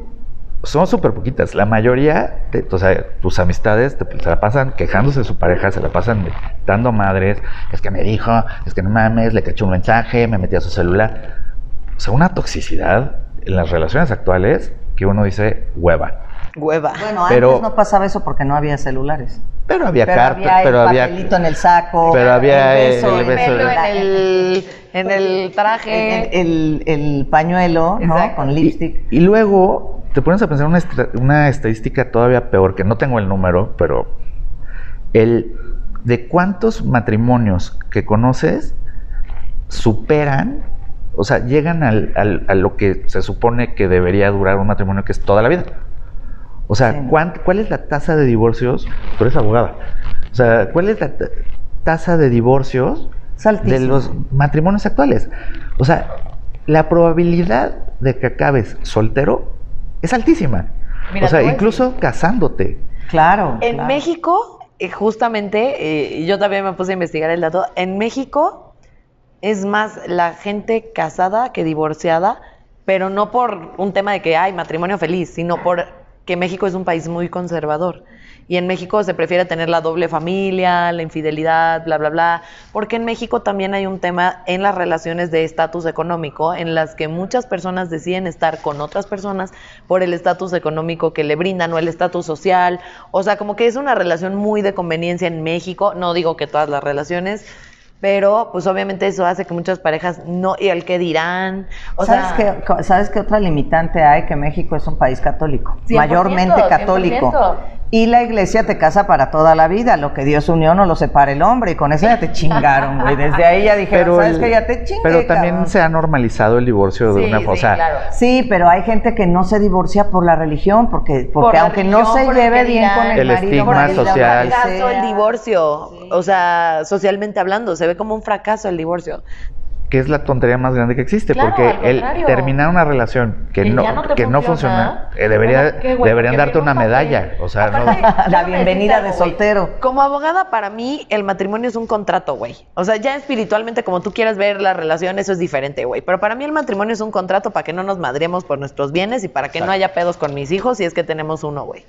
son súper poquitas. La mayoría, de, o sea, tus amistades te, se la pasan quejándose de su pareja, se la pasan dando madres. Es que me dijo, es que no mames, le caché un mensaje, me metí a su celular. O sea, una toxicidad en las relaciones actuales que uno dice hueva. Hueva. Bueno, Pero- antes no pasaba eso porque no había celulares. Pero había Pero carta, había el pero había. papelito en el saco. Pero había el beso, el beso en el, en el traje. el, el- el pañuelo, ¿no? Exacto. Con Y, lipstick. y luego te pones a pensar una, estra- una estadística todavía peor, que no tengo el número, pero el de cuántos matrimonios que conoces superan, o sea, llegan al- al- a lo que se supone que debería durar un matrimonio, que es toda la vida. O sea, Sí. ¿cuán- ¿cuál es la tasa de divorcios? Tú eres abogada. O sea, ¿cuál es la ta- tasa de divorcios de los matrimonios actuales? O sea, la probabilidad de que acabes soltero es altísima. Mira, o sea, incluso casándote. Claro. En claro. México, eh, justamente, eh, yo también me puse a investigar el dato, en México es más la gente casada que divorciada, pero no por un tema de que hay matrimonio feliz, sino por que México es un país muy conservador. Y en México se prefiere tener la doble familia, la infidelidad, bla, bla, bla. Porque en México también hay un tema en las relaciones de estatus económico, en las que muchas personas deciden estar con otras personas por el estatus económico que le brindan o el estatus social. O sea, como que es una relación muy de conveniencia en México. No digo que todas las relaciones, pero pues obviamente eso hace que muchas parejas no, y el que dirán. O ¿Sabes, sea, qué, ¿Sabes qué otra limitante hay? Que México es un país católico, 100%, mayormente católico. 100%. Y la iglesia te casa para toda la vida. Lo que Dios unió no lo separa el hombre. Y con eso ya te chingaron, güey. Desde ahí ya dijeron, ¿sabes el- qué? Ya te chingué, pero también cabrón". se ha normalizado el divorcio de Sí, una sí, forma. o sea, claro. Sí, pero hay gente que no se divorcia por la religión, porque, porque Por aunque no se lleve bien dirán. con el, El marido, estigma por el social. fracaso el divorcio. O sea, socialmente hablando, se ve como un fracaso el divorcio. Que es la tontería más grande que existe, Claro, porque el terminar una relación que no, no que no funciona, funciona, eh, debería, bueno, qué bueno, deberían darte una medalla. O sea, no- La bienvenida de soltero. Como abogada, para mí, el matrimonio es un contrato, güey. O sea, ya espiritualmente, como tú quieras ver la relación, eso es diferente, güey. Pero para mí el matrimonio es un contrato para que no nos madremos por nuestros bienes y para que no haya pedos con mis hijos si es que tenemos uno, güey.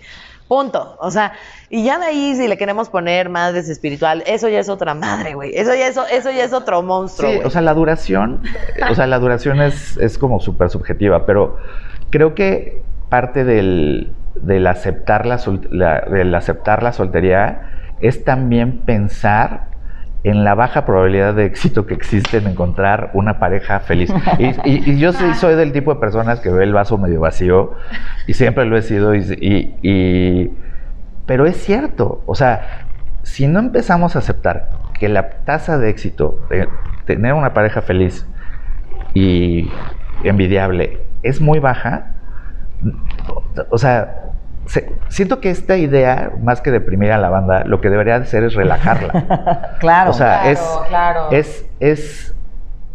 Punto. O sea, y ya de ahí, si le queremos poner madres espiritual, eso ya es otra madre, güey. Eso ya es, eso ya es otro monstruo, Sí, o sea, la duración, o sea, la duración es, es como súper subjetiva, pero creo que parte del, del aceptar la, sol- la- del aceptar la soltería es también pensar en la baja probabilidad de éxito que existe en encontrar una pareja feliz. Y, y- y yo sí soy del tipo de personas que ve el vaso medio vacío y siempre lo he sido y pero es cierto, o sea, si no empezamos a aceptar que la tasa de éxito de tener una pareja feliz y envidiable es muy baja, o sea, se- siento que esta idea, más que deprimir a la banda, lo que debería hacer es relajarla. Claro. o sea, Claro, es, claro. es, es,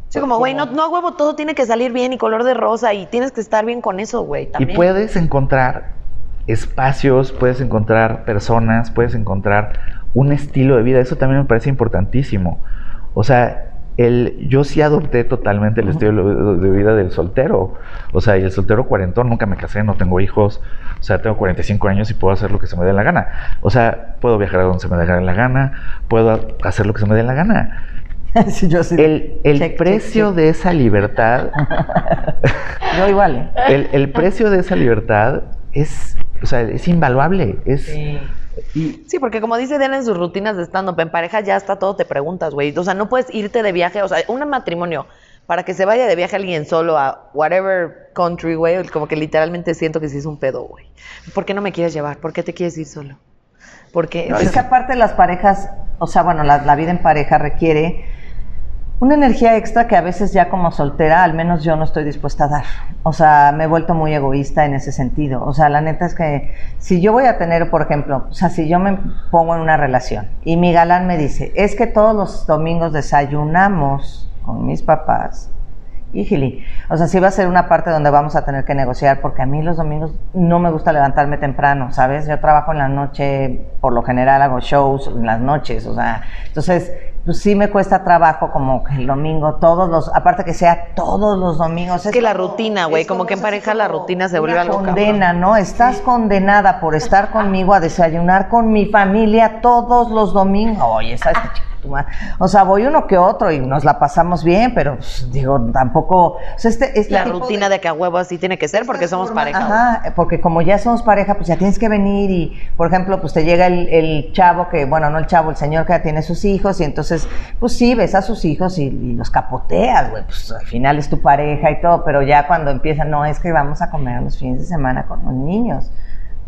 Sí, como, güey, no, no a huevo, todo tiene que salir bien y color de rosa y tienes que estar bien con eso, güey. y puedes encontrar espacios, puedes encontrar personas, puedes encontrar un estilo de vida. Eso también me parece importantísimo. O sea, el, yo sí adopté totalmente el estilo de vida del soltero. O sea, y el soltero cuarentón, nunca me casé, no tengo hijos. O sea, tengo 45 años y puedo hacer lo que se me dé la gana. O sea, puedo viajar a donde se me dé la gana, puedo hacer lo que se me dé la gana. Sí, yo sí. El, el Check, check, precio check. de esa libertad Yo igual. ¿eh? el, el precio de esa libertad es, o sea, es invaluable. Es, y- Sí, porque como dice Diana en sus rutinas de stand-up, en pareja ya hasta todo te preguntas, güey. O sea, no puedes irte de viaje, o sea, un matrimonio, para que se vaya de viaje alguien solo a whatever country, güey, como que literalmente siento que sí es un pedo, güey. ¿Por qué no me quieres llevar? ¿Por qué te quieres ir solo? Porque Es que aparte las parejas, o sea, bueno, la, la vida en pareja requiere una energía extra que a veces ya como soltera, al menos yo no estoy dispuesta a dar. O sea, me he vuelto muy egoísta en ese sentido. O sea, la neta es que si yo voy a tener, por ejemplo, o sea, si yo me pongo en una relación y mi galán me dice, es que todos los domingos desayunamos con mis papás. Híjole, o sea, sí va a ser una parte donde vamos a tener que negociar, porque a mí los domingos no me gusta levantarme temprano, ¿sabes? Yo trabajo en la noche, por lo general hago shows en las noches, o sea, entonces pues sí me cuesta trabajo como que el domingo, todos los, aparte que sea todos los domingos. Es que la rutina, güey, como que en pareja la rutina se vuelve algo condena, ¿no? Estás condenada por estar conmigo a desayunar con mi familia todos los domingos. Oye, ¿sabes o sea, voy uno que otro y nos la pasamos bien, pero pues, digo, tampoco. este, este la rutina de... que a huevo así tiene que ser porque somos pareja. Ajá, porque como ya somos pareja, pues ya tienes que venir y, por ejemplo, pues te llega el, chavo que, bueno, no el chavo, el señor que ya tiene sus hijos y entonces, pues sí, ves a sus hijos y, los capoteas, güey, pues al final es tu pareja y todo, pero ya cuando empiezan, no, es que vamos a comer los fines de semana con los niños.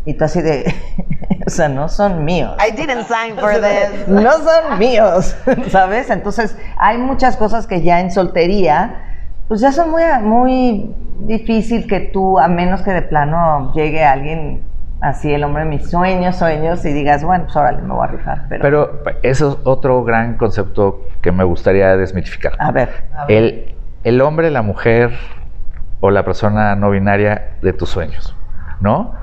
Y tú así de, o sea, no son míos. I didn't sign for this. No son míos, ¿sabes? Entonces, hay muchas cosas que ya en soltería, pues ya son muy, muy difícil que tú, a menos que de plano llegue alguien así, el hombre de mis sueños, sueños, y digas, bueno, pues órale, me voy a rifar. Pero, pero eso es otro gran concepto que me gustaría desmitificar. A ver. El, el hombre, la mujer o la persona no binaria de tus sueños, ¿no?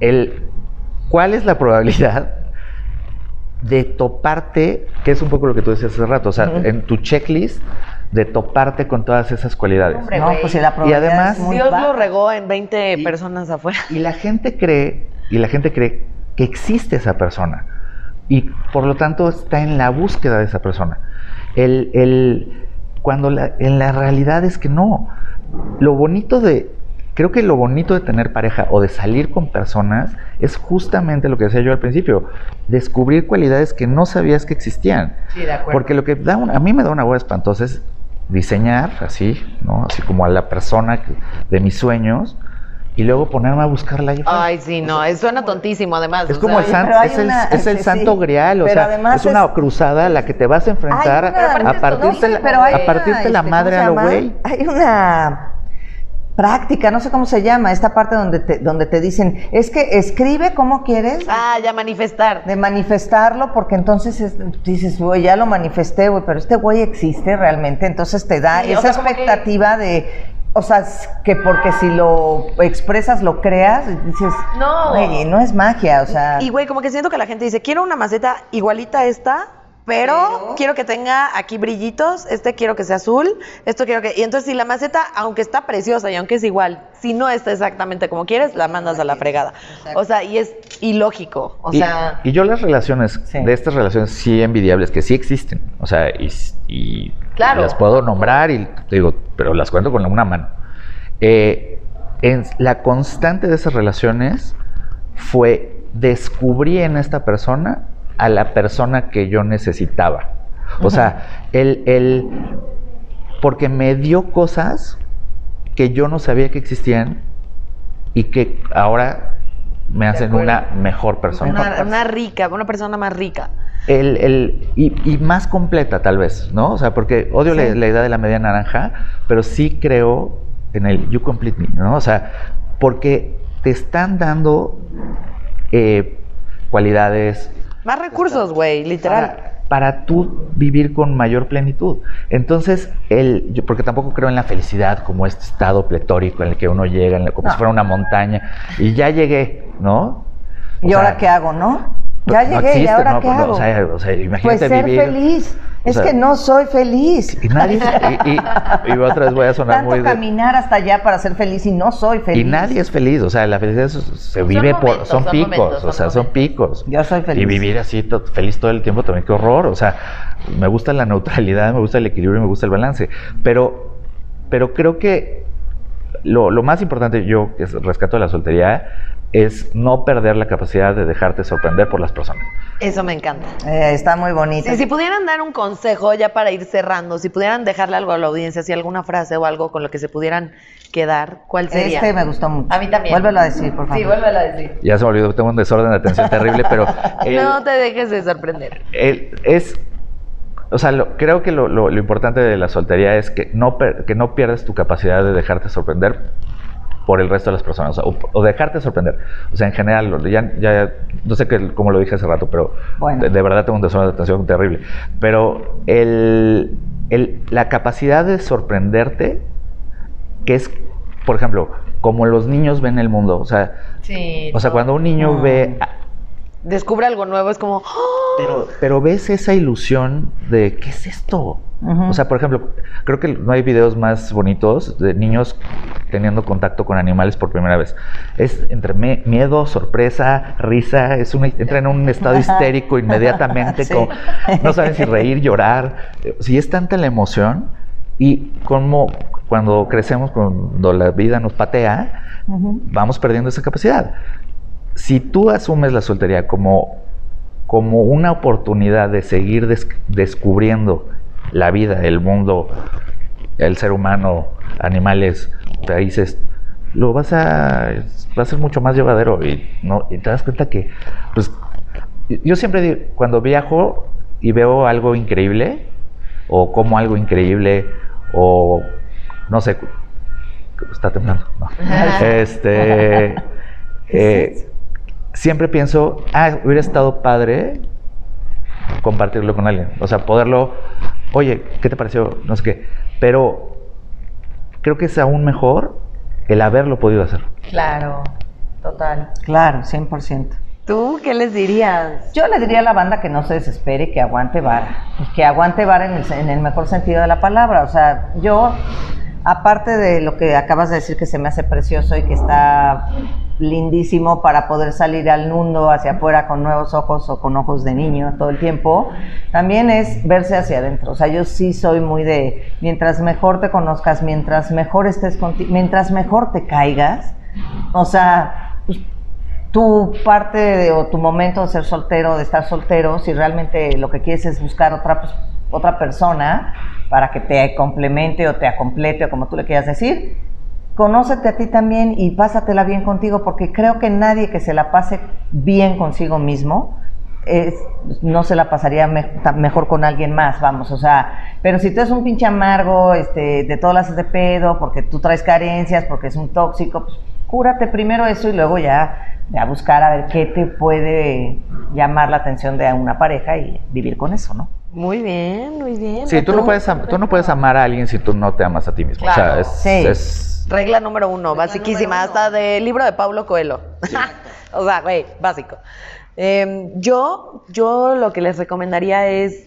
El, ¿cuál es la probabilidad de toparte, que es un poco lo que tú decías hace rato, o sea, en tu checklist, de toparte con todas esas cualidades. no, pues la y además Dios lo regó en 20 personas afuera. Y la gente cree, y la gente cree que existe esa persona. Y por lo tanto está en la búsqueda de esa persona. El, el, cuando en la realidad es que no. Lo bonito de, creo que lo bonito de tener pareja o de salir con personas es justamente lo que decía yo al principio, descubrir cualidades que no sabías que existían. Sí, de acuerdo. Porque lo que da a mí me da una hueá espantosa es diseñar así, ¿no? Así como a la persona de mis sueños y luego ponerme a buscarla. Ay, sí, no, suena tontísimo además. Es como el, es el, es el santo grial, o sea, es una cruzada a la que te vas a enfrentar a partirte, la, a partirte la madre a lo güey. Hay una práctica, no sé cómo se llama, esta parte donde te, donde te dicen, es que escribe como quieres. Ah, ya manifestar. De manifestarlo, porque entonces dices, güey, ya lo manifesté, güey, pero este güey existe realmente, entonces te da esa expectativa de, o sea, que porque si lo expresas, lo creas, dices, no, güey, no es magia, o sea. Y, güey, como que siento que la gente dice, quiero una maceta igualita a esta, pero, quiero que tenga aquí brillitos, este quiero que sea azul, esto quiero que... Y entonces si la maceta, aunque está preciosa y aunque es igual, si no está exactamente como quieres, la mandas a la fregada. O sea, y es ilógico. O y, sea... Y yo las relaciones, de estas relaciones sí envidiables, que sí existen, o sea, y, las puedo nombrar y digo, pero las cuento con una mano. Eh, en, la constante de esas relaciones fue descubrí en esta persona a la persona que yo necesitaba. O sea, él, porque me dio cosas que yo no sabía que existían y que ahora me hacen una mejor persona. Una, rica, una persona más rica. El, el, y, más completa tal vez, ¿no? O sea, porque odio la, idea de la media naranja, pero sí creo en el you complete me, ¿no? O sea, porque te están dando eh, cualidades, más recursos, güey, literal. Para, tú vivir con mayor plenitud. Entonces, el, yo, porque tampoco creo en la felicidad como este estado pletórico en el que uno llega, como si fuera una montaña, y ya llegué, ¿no? ¿Y ahora qué hago, no? Ya llegué, ¿y ahora qué hago? O sea, o sea, imagínate pues ser feliz. Es que no soy feliz. Y, nadie, y, otra vez voy a sonar Tanto muy... caminar hasta allá para ser feliz y no soy feliz. Y nadie es feliz, o sea, la felicidad se vive por... Son, picos, o sea, son picos. Yo soy feliz. Y vivir así feliz todo el tiempo también, qué horror. O sea, me gusta la neutralidad, me gusta el equilibrio, me gusta el balance. Pero, pero creo que lo, lo más importante yo, que rescato de la soltería, es no perder la capacidad de dejarte sorprender por las personas. Eso me encanta. Eh, está muy bonito. si pudieran dar un consejo ya para ir cerrando, si pudieran dejarle algo a la audiencia, si alguna frase o algo con lo que se pudieran quedar, ¿cuál sería? Este me gustó mucho. A mí también. Vuélvelo a decir, por favor. Sí, vuélvelo a decir. Ya se me olvidó, tengo un desorden de atención terrible, pero... no te dejes de sorprender. es... O sea, creo que lo, lo, importante de la soltería es que no, que no pierdas tu capacidad de dejarte sorprender por el resto de las personas, o, dejarte sorprender. O sea, en general, ya, ya no sé qué, cómo lo dije hace rato, pero de, verdad tengo un desorden de atención terrible. Pero el, el, la capacidad de sorprenderte, que es, por ejemplo, como los niños ven el mundo, o sea, o sea cuando un niño ve descubre algo nuevo, es como, ¡oh! Pero, pero ves esa ilusión de, ¿qué es esto? Ujú. O sea, por ejemplo, creo que no hay videos más bonitos de niños teniendo contacto con animales por primera vez. Es entre me- miedo, sorpresa, risa, es una, entra en un estado histérico inmediatamente, Sí. como- no saben si reír, llorar. Si es tanta la emoción y como cuando crecemos, cuando la vida nos patea, Ujú. vamos perdiendo esa capacidad. Si tú asumes la soltería como, como una oportunidad de seguir des- descubriendo la vida, el mundo, el ser humano, animales, países, lo vas a, va a ser mucho más llevadero y, no, y te das cuenta que, pues, yo siempre digo, cuando viajo y veo algo increíble, o como algo increíble, o no sé, está temblando. no. Este, eh, siempre pienso, ah, hubiera estado padre compartirlo con alguien. O sea, poderlo, oye, ¿qué te pareció? No sé qué. Pero creo que es aún mejor el haberlo podido hacer. Claro, total. Claro, 100%. ¿Tú qué les dirías? Yo le diría a la banda que no se desespere y que aguante vara. Que aguante vara en el, en el mejor sentido de la palabra. O sea, yo, aparte de lo que acabas de decir que se me hace precioso y que está lindísimo para poder salir al mundo hacia afuera con nuevos ojos o con ojos de niño todo el tiempo, también es verse hacia adentro. O sea, yo sí soy muy de, mientras mejor te conozcas, mientras mejor estés contigo, mientras mejor te caigas, o sea, pues, tu parte o tu momento de ser soltero, de estar soltero, si realmente lo que quieres es buscar otra, pues, otra persona para que te complemente o te acomplete o como tú le quieras decir, conócete a ti también y pásatela bien contigo porque creo que nadie que se la pase bien consigo mismo no se la pasaría mejor con alguien más, vamos, o sea, pero si tú eres un pinche amargo, este, de todas las de pedo, porque tú traes carencias, porque es un tóxico, pues cúrate primero eso y luego ya, ya buscar a ver qué te puede llamar la atención de una pareja y vivir con eso, ¿no? Muy bien, muy bien. Sí, tú no, puedes, am- tú no puedes amar a alguien si tú no te amas a ti mismo. O sea, Claro. es, Sí. es- Regla número uno, basiquísima, hasta del libro de Pablo Coelho. o sea, güey, básico. Eh, yo, yo lo que les recomendaría es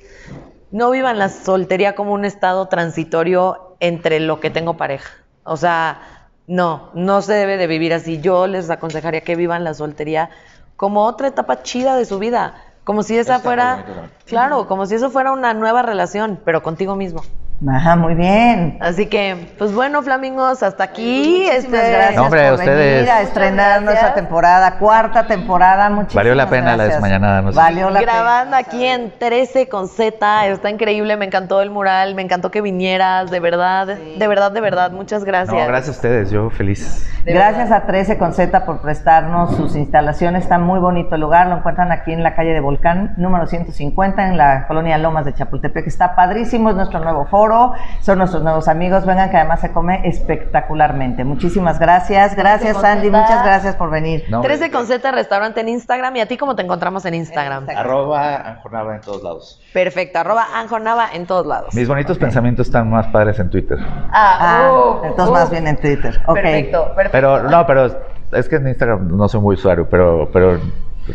no vivan la soltería como un estado transitorio entre lo que tengo pareja. O sea, no, no se debe de vivir así. Yo les aconsejaría que vivan la soltería como otra etapa chida de su vida. Como si esa Está fuera, claro, como si eso fuera una nueva relación, pero contigo mismo. Ajá, muy bien. Así que, pues bueno, flamingos, hasta aquí. Muchísimas este, gracias No, hombre, por ustedes. venir a estrenar nuestra temporada, cuarta temporada. Muchísimas Valió la pena la gracias. desmañanada, no sé. Valió la grabando aquí en 13 con Z, está increíble, me encantó el mural, me encantó que vinieras, de verdad, de verdad, de verdad, muchas gracias. No, gracias a ustedes, yo feliz. De Gracias a 13 con Z por prestarnos sus instalaciones. Está muy bonito el lugar. Lo encuentran aquí en la calle de Volcán, número 150, en la colonia Lomas de Chapultepec. Está padrísimo, es nuestro nuevo foro. Son nuestros nuevos amigos. Vengan que además se come espectacularmente. Muchísimas gracias. Gracias, Sandy. Muchas gracias por venir. No, 13 con Z restaurante en Instagram y a ti cómo te encontramos en Instagram. Arroba Anjonaba en todos lados. Perfecto, arroba Anjonava en todos lados. Mis bonitos pensamientos están más padres en Twitter. Ah, uf, entonces uf. más bien en Twitter. Perfecto, perfecto. Pero, no, pero es que en Instagram no soy muy usuario, pero, pero,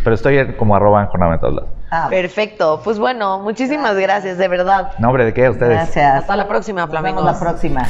pero estoy como arroba Anjonaba en todos lados. Ah, Perfecto, pues bueno, muchísimas gracias, de verdad. No, hombre, ¿de qué? A ustedes. gracias. Hasta la próxima, Nos flamingos. la próxima.